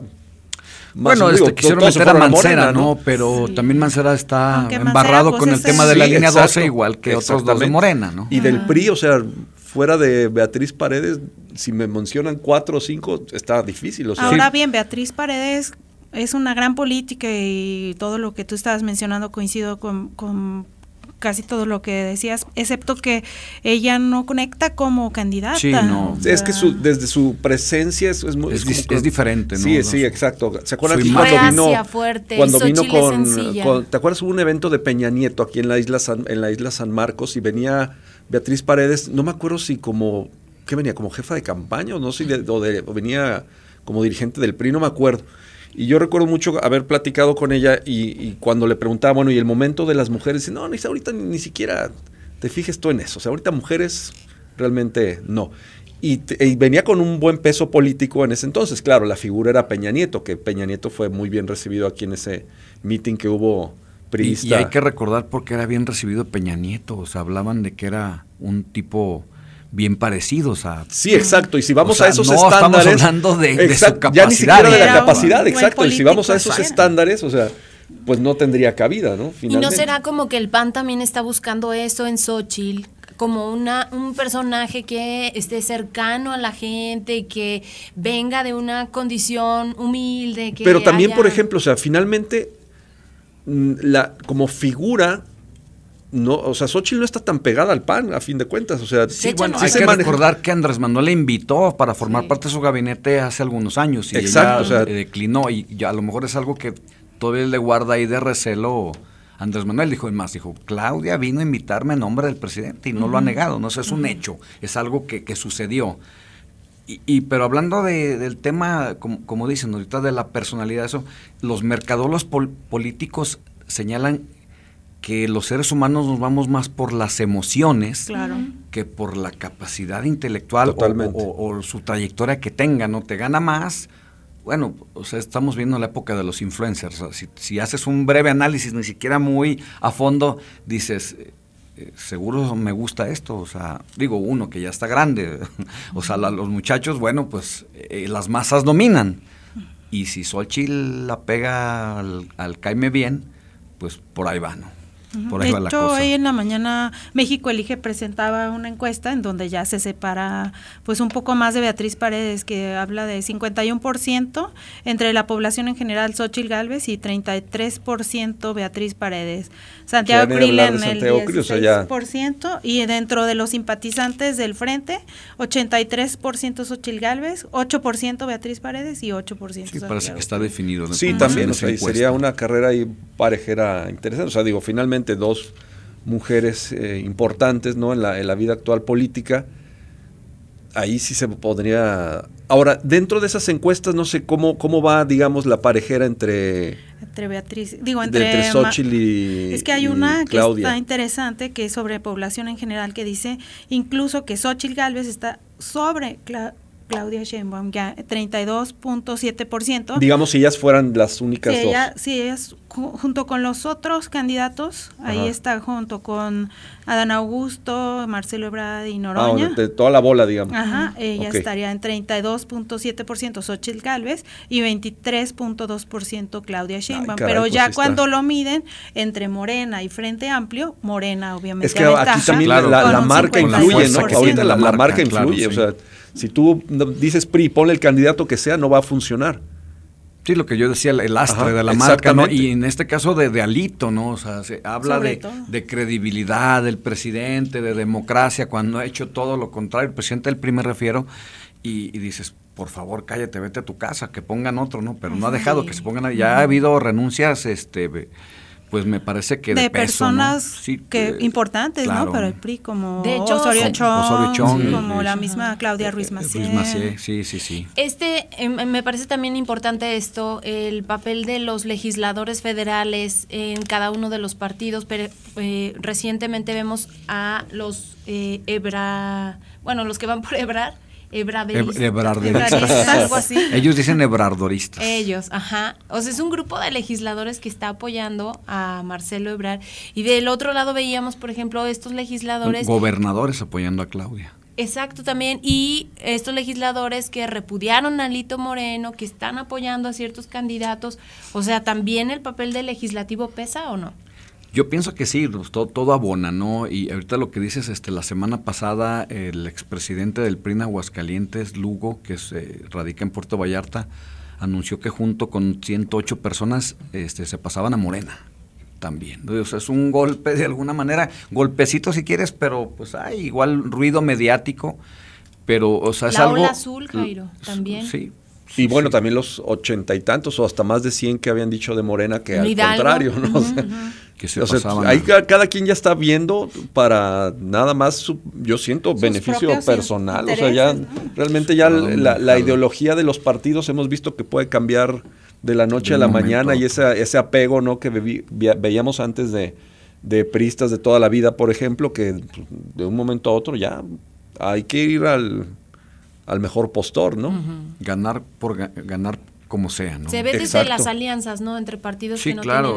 bueno, este, quisieron meter a Mancera, ¿no? Pero también Mancera está embarrado pues, con el tema de la línea 12, igual que otros dos de Morena, ¿no? Y del PRI, o sea, fuera de Beatriz Paredes, si me mencionan cuatro o cinco, está difícil. O Ahora bien, Beatriz Paredes es una gran política y todo lo que tú estabas mencionando coincido con, con casi todo lo que decías, excepto que ella no conecta como candidata. Sí, no. es que su, desde su presencia es, es, es, diferente, ¿no? Sí, sí, exacto. ¿Se acuerdan que cuando vino, fuerte, cuando vino con, ¿Te acuerdas? Hubo un evento de Peña Nieto aquí en la isla San, en la isla San Marcos y venía Beatriz Paredes, no me acuerdo si como, ¿qué venía? ¿Como jefa de campaña o no sé, o, de, o venía como dirigente del PRI? No me acuerdo y yo recuerdo mucho haber platicado con ella y, cuando le preguntaba, bueno, y el momento de las mujeres, dice, no, ni ahorita ni, siquiera te fijes tú en eso. O sea, ahorita mujeres realmente no. Y, venía con un buen peso político en ese entonces. Claro, la figura era Peña Nieto, que Peña Nieto fue muy bien recibido aquí en ese meeting que hubo priista. Y, y hay que recordar por qué era bien recibido Peña Nieto. O sea, hablaban de que era un tipo bien parecidos a... Sí, exacto, y si vamos a esos estándares... Estamos hablando de, su capacidad. Ya ni siquiera de la capacidad, exacto, y si vamos a esos estándares, o sea, pues no tendría cabida, ¿no? Y no será como que el PAN también está buscando eso en Xochitl, como una, un personaje que esté cercano a la gente, que venga de una condición humilde. Que Pero también, por ejemplo, o sea, finalmente, mm, la, como figura no, o sea, Xochitl no está tan pegada al PAN, a fin de cuentas. O sea, sí, bueno, hay que recordar que Andrés Manuel le invitó para formar parte de su gabinete hace algunos años y Exacto, ella declinó. Y ya a lo mejor es algo que todavía le guarda ahí de recelo. Andrés Manuel dijo, y más, dijo, Claudia vino a invitarme en nombre del presidente y no lo ha negado, no es un hecho, es algo que, sucedió. Y, pero hablando del tema, como, dicen ahorita, de la personalidad, eso, los mercadolos políticos señalan que los seres humanos nos vamos más por las emociones que por la capacidad intelectual o, su trayectoria que tenga, ¿no? Te gana más. Bueno, o sea, estamos viendo la época de los influencers. si, haces un breve análisis, ni siquiera muy a fondo, dices, eh, eh, seguro me gusta esto. O sea, digo, uno que ya está grande. <laughs> o sea, los muchachos, bueno, pues eh, las masas dominan. Y si Solchil la pega al, al caime bien, pues por ahí va, ¿no? De hecho, hoy en la mañana México Elige presentaba una encuesta en donde ya se separa pues un poco más de Beatriz Paredes, que habla de 51% entre la población en general, Xochil Gálvez, y 33% Beatriz Paredes. Santiago Krill en el 16%, y dentro de los simpatizantes del Frente, 83% Xochil Gálvez, 8% Beatriz Paredes y 8% Sí, parece que está definido. Sí, también, o sea, sería una carrera ahí parejera interesante. O sea, digo, finalmente dos mujeres eh, importantes ¿no? en, la, en la vida actual política, ahí sí se podría... Ahora, dentro de esas encuestas, no sé cómo, cómo va, digamos, la parejera entre... Entre Beatriz, digo, entre... Xochitl y Es que hay una que está interesante, que es sobre población en general, que dice incluso que Xochitl Galvez está sobre Claudia Sheinbaum, ya 32.7%. Digamos, si ellas fueran las únicas dos. si ellas junto con los otros candidatos, ahí está junto con Adán Augusto, Marcelo Ebrard y Noroña. Ah, de, toda la bola, digamos. Ajá, ella estaría en 32.7% Xochitl Galvez y 23.2% Claudia Sheinbaum. Pero pues ya cuando lo miden entre Morena y Frente Amplio, Morena obviamente Es que aquí también la, marca influye, ¿no? Ahorita la, marca, influye, o sea, si tú dices PRI, ponle el candidato que sea, no va a funcionar. Sí, lo que yo decía, el astre de la marca, ¿no? Y en este caso de, alito, ¿no? O sea, se habla de, credibilidad del presidente, de democracia, cuando ha hecho todo lo contrario. El presidente del PRI me refiero, y, dices, por favor, cállate, vete a tu casa, que pongan otro, ¿no? Pero no ha dejado que se pongan, ya ha habido renuncias, este Pues me parece que de, de, personas que importantes, ¿no? Para el PRI, como de hecho, Osorio Chong, Osorio Chong como la misma Claudia Ruiz Macié. Ruiz Macié, sí, sí, sí. Este, eh, me parece también importante esto, el papel de los legisladores federales en cada uno de los partidos. Pero, eh, recientemente vemos a los eh, Ebra, bueno, los que van por Ebrar, Algo así. <laughs> Ellos dicen ebrardoristas. Ellos, ajá. O sea, es un grupo de legisladores que está apoyando a Marcelo Ebrar. Y del otro lado veíamos, por ejemplo, estos legisladores. Gobernadores apoyando a Claudia. Exacto, también. Y estos legisladores que repudiaron a Lito Moreno, que están apoyando a ciertos candidatos. O sea, ¿también el papel del legislativo pesa o no? Yo pienso que sí, pues, todo, todo, abona, ¿no? Y ahorita lo que dices, este, la semana pasada el expresidente del PRI Aguascalientes, Lugo, que se radica en Puerto Vallarta, anunció que junto con 108 personas este, se pasaban a Morena también. O sea, es un golpe de alguna manera, golpecito si quieres, pero pues hay igual ruido mediático, pero o sea, es la algo... Ola azul, Jairo, también. Sí, y bueno, también los ochenta y tantos o hasta más de cien que habían dicho de Morena que al contrario, ¿no? Que se ahí cada quien ya está viendo para nada más, yo siento, beneficio personal. O sea, ya realmente ya la, ideología de los partidos hemos visto que puede cambiar de la noche a la mañana y ese, ese apego ¿no? que veíamos antes de, de pristas de toda la vida, por ejemplo, que de un momento a otro ya hay que ir al al mejor postor, ¿no? Ganar por ganar como sea, ¿no? Se ve desde las alianzas, ¿no? Entre partidos que no tienen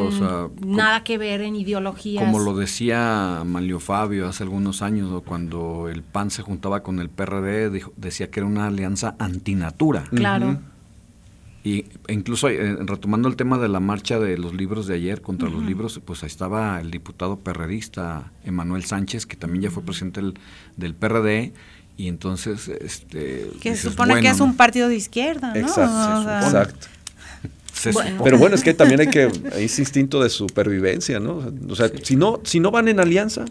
nada que ver en ideologías. Como lo decía Manlio Fabio hace algunos años, cuando el PAN se juntaba con el PRD, dijo, decía que era una alianza antinatura. Claro. Y e incluso eh, retomando el tema de la marcha de los libros de ayer contra los libros, pues ahí estaba el diputado perredista Emanuel Sánchez, que también ya fue presidente del, del PRD, y entonces este que se supone que es un partido de izquierda ¿no? exacto, pero bueno es que también hay que ese instinto de supervivencia no o sea si no si no van en alianza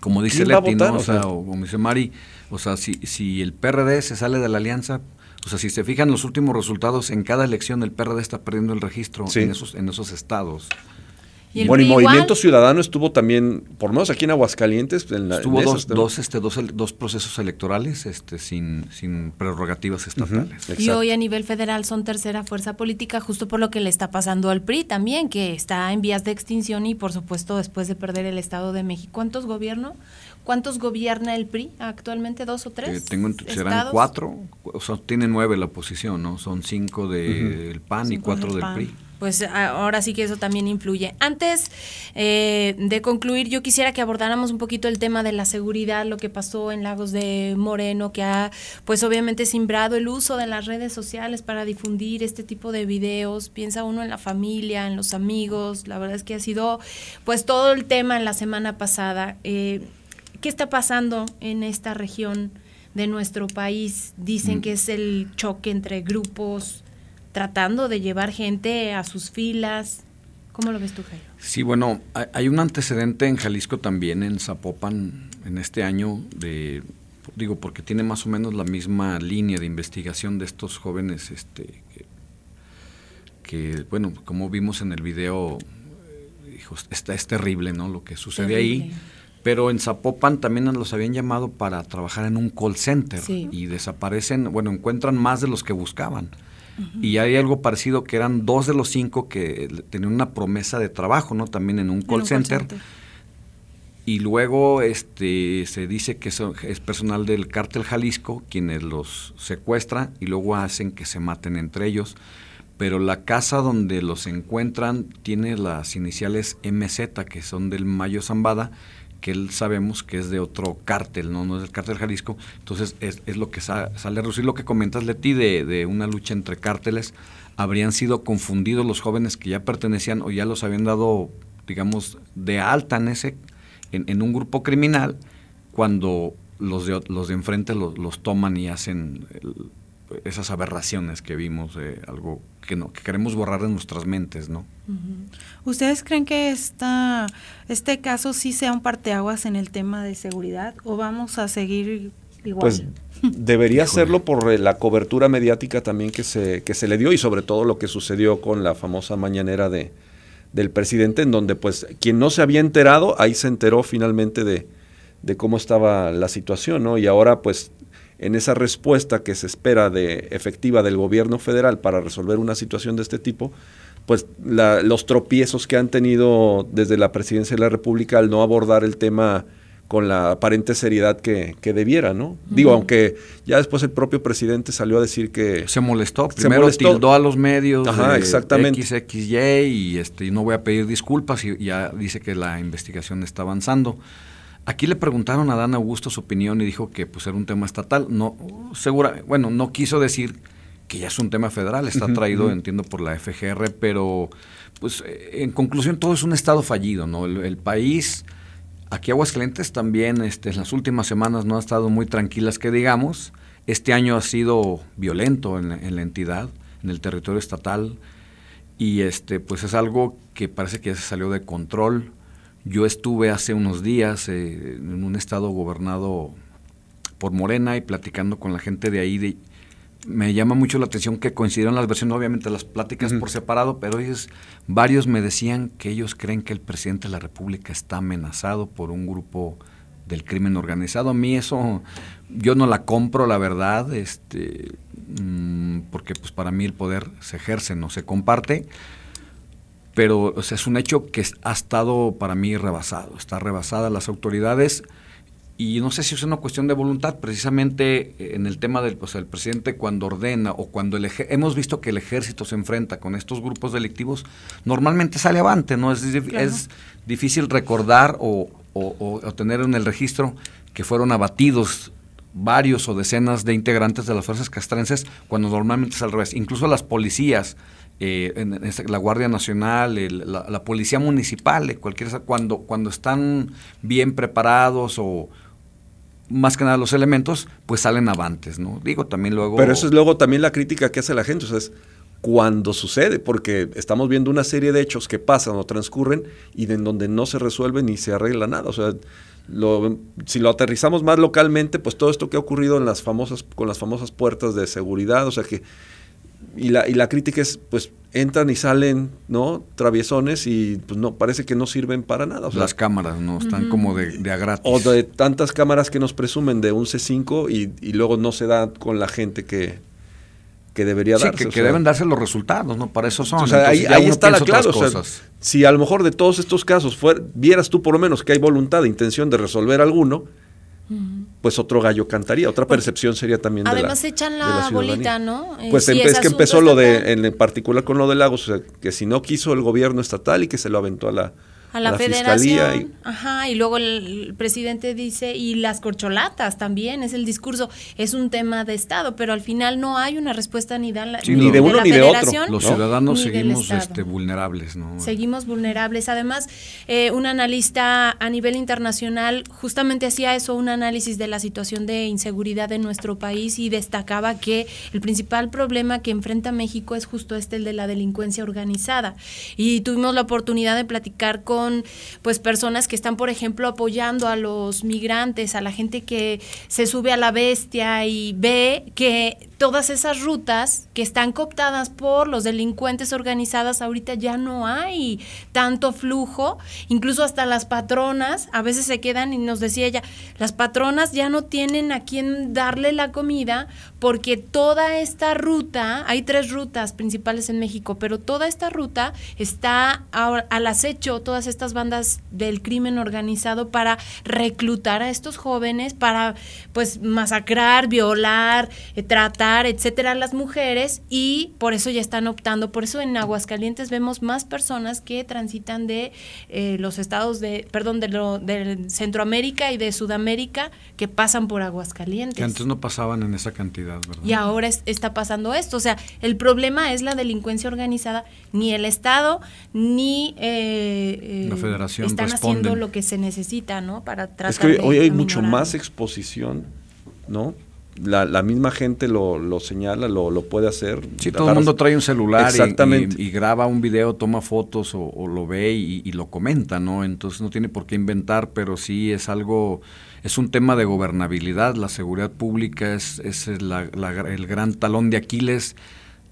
como dice Leti ¿no? o sea o como dice Mari o sea si si el PRD se sale de la alianza o sea, si se fijan los últimos resultados, en cada elección el PRD está perdiendo el registro en, esos, en esos estados bueno, y Movimiento Ciudadano estuvo también, por lo menos aquí en Aguascalientes. En estuvo dos, dos, este, dos, dos, procesos electorales este, sin, sin prerrogativas estatales. y hoy a nivel federal son tercera fuerza política, justo por lo que le está pasando al PRI también, que está en vías de extinción y por supuesto después de perder el Estado de México. ¿Cuántos gobierno? ¿Cuántos gobierna el PRI actualmente? ¿Dos o tres? Eh, tengo, serán cuatro, o sea, tiene nueve la oposición, ¿no? Son cinco del PAN y cuatro del PRI pues ahora sí que eso también influye. Antes eh, de concluir, yo quisiera que abordáramos un poquito el tema de la seguridad, lo que pasó en Lagos de Moreno, que ha pues obviamente simbrado el uso de las redes sociales para difundir este tipo de videos. Piensa uno en la familia, en los amigos. La verdad es que ha sido pues todo el tema en la semana pasada. Eh, ¿Qué está pasando en esta región de nuestro país? Dicen mm. que es el choque entre grupos tratando de llevar gente a sus filas. ¿Cómo lo ves tú, Jairo? Sí, bueno, hay un antecedente en Jalisco también, en Zapopan, en este año, de digo, porque tiene más o menos la misma línea de investigación de estos jóvenes, este, que, bueno, como vimos en el video, hijo, está, es terrible, ¿no? Lo que sucede ahí. Pero en Zapopan también los habían llamado para trabajar en un call center y desaparecen, bueno, encuentran más de los que buscaban. Y hay algo parecido que eran dos de los cinco que tenían una promesa de trabajo, ¿no? También en un call, center. Y luego este se dice que es personal del cártel Jalisco quienes los secuestra y luego hacen que se maten entre ellos. Pero la casa donde los encuentran tiene las iniciales MZ, que son del Mayo Zambada, que él sabemos que es de otro cártel, no, no es del cártel Jalisco, entonces es, es lo que sale a reducir lo que comentas, Leti, de, de una lucha entre cárteles, habrían sido confundidos los jóvenes que ya pertenecían o ya los habían dado, digamos, de alta en ese, en, un grupo criminal, cuando los de, los de enfrente los, los toman y hacen esas aberraciones que vimos, eh, algo que, no, que queremos borrar de nuestras mentes, ¿no? ¿Ustedes creen que esta, este caso sí sea un parteaguas en el tema de seguridad o vamos a seguir igual? Pues debería serlo por eh, la cobertura mediática también que se, que se le dio y sobre todo lo que sucedió con la famosa mañanera de, del presidente, en donde pues quien no se había enterado, ahí se enteró finalmente de, de cómo estaba la situación, ¿no? Y ahora pues en esa respuesta que se espera de efectiva del gobierno federal para resolver una situación de este tipo, pues los tropiezos que han tenido desde la presidencia de la República al no abordar el tema con la aparente seriedad que, debiera, ¿no? Digo, aunque ya después el propio presidente salió a decir que... Se molestó, primero tildó a los medios Ajá, exactamente. XXY y, este, y no voy a pedir disculpas y ya dice que la investigación está avanzando. Aquí le preguntaron a Dan Augusto su opinión y dijo que pues era un tema estatal. No, segura, bueno, no quiso decir que ya es un tema federal, está traído, entiendo, por la FGR, pero pues eh, en conclusión todo es un estado fallido, ¿no? el país Aquí Aguascalientes también este, en las últimas semanas no ha estado muy tranquilas que digamos. Este año ha sido violento en, la entidad, en el territorio estatal, y este, pues es algo que parece que ya se salió de control. Yo estuve hace unos días eh, en un estado gobernado por Morena y platicando con la gente de ahí de, me llama mucho la atención que coincidieron las versiones, obviamente las pláticas por separado, pero ellos, varios me decían que ellos creen que el presidente de la República está amenazado por un grupo del crimen organizado. A mí eso, yo no la compro, la verdad, este, mm, porque pues para mí el poder se ejerce, no se comparte, pero es un hecho que ha estado para mí rebasado, está rebasada las autoridades y no sé si es una cuestión de voluntad, precisamente eh, en el tema del pues, el presidente cuando ordena o cuando el hemos visto que el ejército se enfrenta con estos grupos delictivos, normalmente sale avante, ¿no? Es, es difícil recordar o, o, tener en el registro que fueron abatidos varios o decenas de integrantes de las fuerzas castrenses cuando normalmente es al revés. Incluso las policías, eh, en, la Guardia Nacional, la, Policía Municipal, cualquier, cuando, cuando están bien preparados o, más que nada los elementos, pues salen avantes, ¿no? Digo, también luego... Pero eso es luego también la crítica que hace la gente, o sea, es cuando sucede, porque estamos viendo una serie de hechos que pasan o transcurren y en donde no se resuelve ni se arregla nada, o sea, lo, si lo aterrizamos más localmente, pues todo esto que ha ocurrido en las famosas, con las famosas puertas de seguridad, o sea que y la, y la crítica es, pues, entran y salen, ¿no? Traviesones y pues no, parece que no sirven para nada. Las cámaras, ¿no? Están como de, de a gratis. O de tantas cámaras que nos presumen de un C5 y, y luego no se da con la gente que, que debería darse. Que, que deben darse los resultados, ¿no? Para eso son. O sea, ahí, está la clave. si a lo mejor de todos estos casos vieras tú por lo menos que hay voluntad, intención de resolver alguno, pues otro gallo cantaría, otra percepción sería también Además de la, echan la, bolita, ¿no? Eh, pues es que empezó lo de, en particular con lo de Lagos, o sea, que si no quiso el gobierno estatal y que se lo aventó a la, a la, federación. Y, ajá, y luego el, presidente dice, y las corcholatas también, es el discurso, es un tema de Estado, pero al final no hay una respuesta ni, de, la, ni de uno ni de otro. Los ciudadanos seguimos este, vulnerables, ¿no? Seguimos vulnerables. Además, eh, un analista a nivel internacional justamente hacía eso, un análisis de la situación de inseguridad de nuestro país y destacaba que el principal problema que enfrenta México es justo este, el de la delincuencia organizada. Y tuvimos la oportunidad de platicar con pues personas que están, por ejemplo, apoyando a los migrantes, a la gente que se sube a la bestia y ve que todas esas rutas que están cooptadas por los delincuentes organizadas, ahorita ya no hay tanto flujo, incluso hasta las patronas a veces se quedan y nos decía ella, las patronas ya no tienen a quién darle la comida porque toda esta ruta, hay tres rutas principales en México, pero toda esta ruta está al acecho, todas estas bandas del crimen organizado para reclutar a estos jóvenes, para pues masacrar, violar, eh, tratar etcétera, las mujeres y por eso ya están optando. Por eso en Aguascalientes vemos más personas que transitan de eh, los estados de, perdón, de, lo, de Centroamérica y de Sudamérica que pasan por Aguascalientes. Que antes no pasaban en esa cantidad, ¿verdad? Y ahora está pasando esto. O sea, el problema es la delincuencia organizada. Ni el Estado ni eh, eh, la Federación están haciendo lo que se necesita, ¿no? Para tratar Es que hoy hay mucho más exposición, ¿no? La, misma gente lo, señala, lo, lo, puede hacer. Sí, todo el mundo trae un celular Y, graba un video, toma fotos o, lo ve y, lo comenta, ¿no? Entonces no tiene por qué inventar, pero sí es algo, es un tema de gobernabilidad. La seguridad pública es, es el gran talón de Aquiles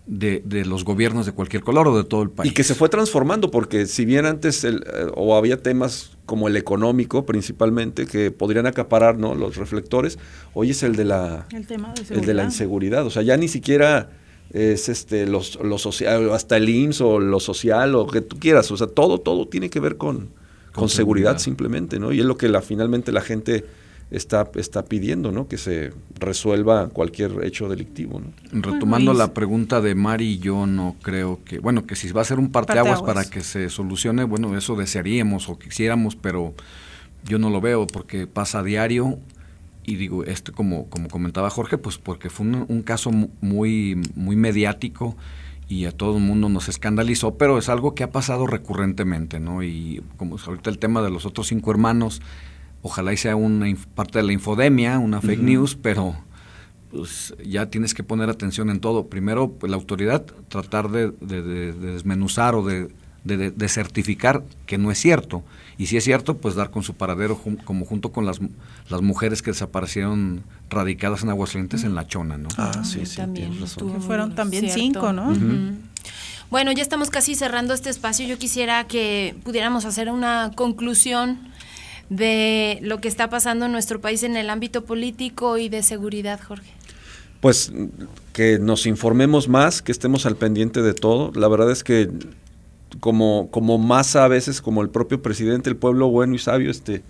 de, de, los gobiernos de cualquier color o de todo el país. Y que se fue transformando, porque si bien antes el, eh, o había temas como el económico principalmente, que podrían acaparar ¿no? los reflectores, hoy es el de la, el, tema de, el de la inseguridad. O sea, ya ni siquiera es este los, lo social, hasta el IMSS o lo social o que tú quieras. O sea, todo, todo tiene que ver con, con, con seguridad, seguridad simplemente, ¿no? Y es lo que la, finalmente la gente está, está pidiendo, ¿no? Que se resuelva cualquier hecho delictivo, ¿no? Retomando la pregunta de Mari, yo no creo que, bueno, que si va a ser un parteaguas, para que se solucione, bueno, eso desearíamos o quisiéramos, pero yo no lo veo porque pasa a diario y digo, esto como, como comentaba Jorge, pues porque fue un, un caso muy, muy mediático y a todo el mundo nos escandalizó, pero es algo que ha pasado recurrentemente, ¿no? Y como ahorita el tema de los otros cinco hermanos, ojalá y sea una parte de la infodemia, una fake uh -huh. news, pero pues ya tienes que poner atención en todo. Primero, pues, la autoridad tratar de, de, de, de desmenuzar o de, certificar que no es cierto. Y si es cierto, pues dar con su paradero jun como junto con las, las mujeres que desaparecieron radicadas en Aguascalientes uh -huh. en La Chona, ¿no? Ah, sí, sí. También que fueron también cierto. cinco, ¿no? Uh -huh. Bueno, ya estamos casi cerrando este espacio. Yo quisiera que pudiéramos hacer una conclusión de lo que está pasando en nuestro país en el ámbito político y de seguridad, Jorge? Pues que nos informemos más, que estemos al pendiente de todo. La verdad es que como, como masa a veces, como el propio presidente, el pueblo bueno y sabio, este,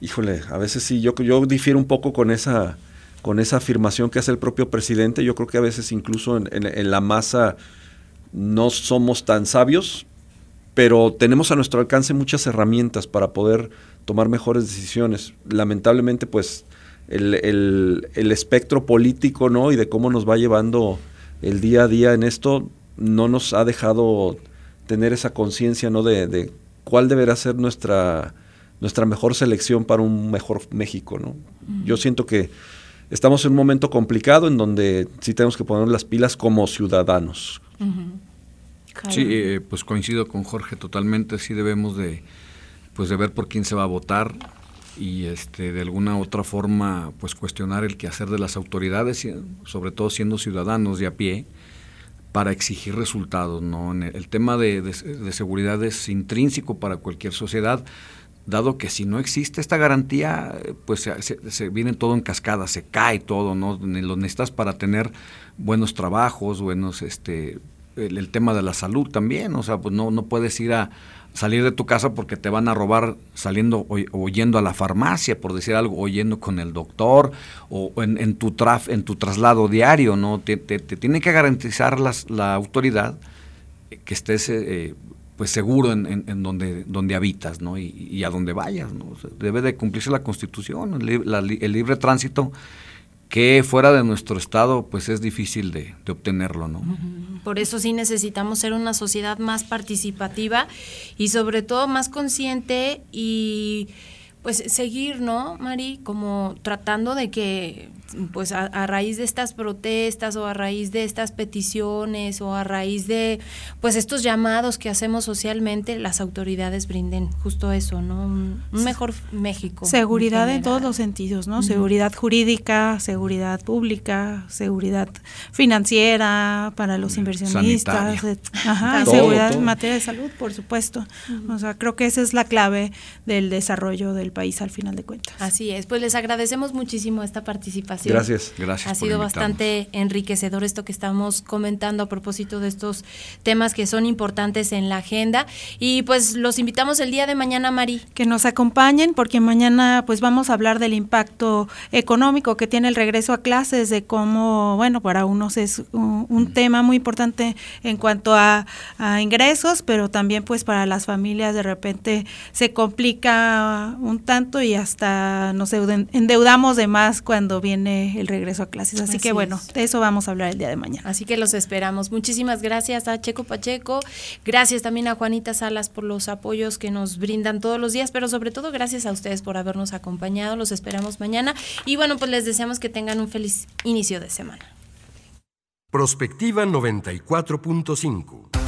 híjole, a veces sí, yo, yo difiero un poco con esa, con esa afirmación que hace el propio presidente. Yo creo que a veces incluso en, la masa no somos tan sabios, pero tenemos a nuestro alcance muchas herramientas para poder tomar mejores decisiones. Lamentablemente, pues, el, el, el, espectro político, ¿no? Y de cómo nos va llevando el día a día en esto, no nos ha dejado tener esa conciencia, ¿no? De, de, cuál deberá ser nuestra, nuestra mejor selección para un mejor México, ¿no? Yo siento que estamos en un momento complicado en donde sí tenemos que poner las pilas como ciudadanos. Sí, eh, pues coincido con Jorge totalmente, sí debemos de pues de ver por quién se va a votar y este de alguna otra forma pues cuestionar el quehacer de las autoridades sobre todo siendo ciudadanos de a pie para exigir resultados no el tema de, de, seguridad es intrínseco para cualquier sociedad dado que si no existe esta garantía, pues se, se, se, viene todo en cascada, se cae todo, ¿no? Lo necesitas para tener buenos trabajos, buenos, este, el, el tema de la salud también, o sea, pues no, no puedes ir a, salir de tu casa porque te van a robar saliendo o, yendo a la farmacia, por decir algo, o yendo con el doctor, o en, en tu, en tu traslado diario, ¿no? Te, te, tiene que garantizar las, la autoridad que estés eh, pues seguro en, donde, donde habitas, ¿no? Y, a donde vayas, ¿no? Debe de cumplirse la Constitución, el, la, el libre tránsito que fuera de nuestro estado pues es difícil de, obtenerlo, ¿no? Por eso sí necesitamos ser una sociedad más participativa y sobre todo más consciente y pues seguir, ¿no, Mari? Como tratando de que pues a, a, raíz de estas protestas o a raíz de estas peticiones o a raíz de pues estos llamados que hacemos socialmente las autoridades brinden justo eso no un, un mejor México seguridad en, en, todos los sentidos no uh -huh. seguridad jurídica seguridad pública seguridad financiera para los inversionistas et, ajá, todo, seguridad todo. en materia de salud por supuesto uh -huh. o sea creo que esa es la clave del desarrollo del país al final de cuentas así es pues les agradecemos muchísimo esta participación Gracias. Gracias. Ha sido bastante enriquecedor esto que estamos comentando a propósito de estos temas que son importantes en la agenda. Y pues los invitamos el día de mañana, Mari. Que nos acompañen porque mañana pues vamos a hablar del impacto económico que tiene el regreso a clases, de cómo, bueno, para unos es un, un tema muy importante en cuanto a, a ingresos, pero también pues para las familias de repente se complica un tanto y hasta nos endeudamos de más cuando viene el regreso a clases. Así, Así que bueno, es. de eso vamos a hablar el día de mañana. Así que los esperamos. Muchísimas gracias a Checo Pacheco, gracias también a Juanita Salas por los apoyos que nos brindan todos los días, pero sobre todo gracias a ustedes por habernos acompañado. Los esperamos mañana y bueno, pues les deseamos que tengan un feliz inicio de semana. Prospectiva 94.5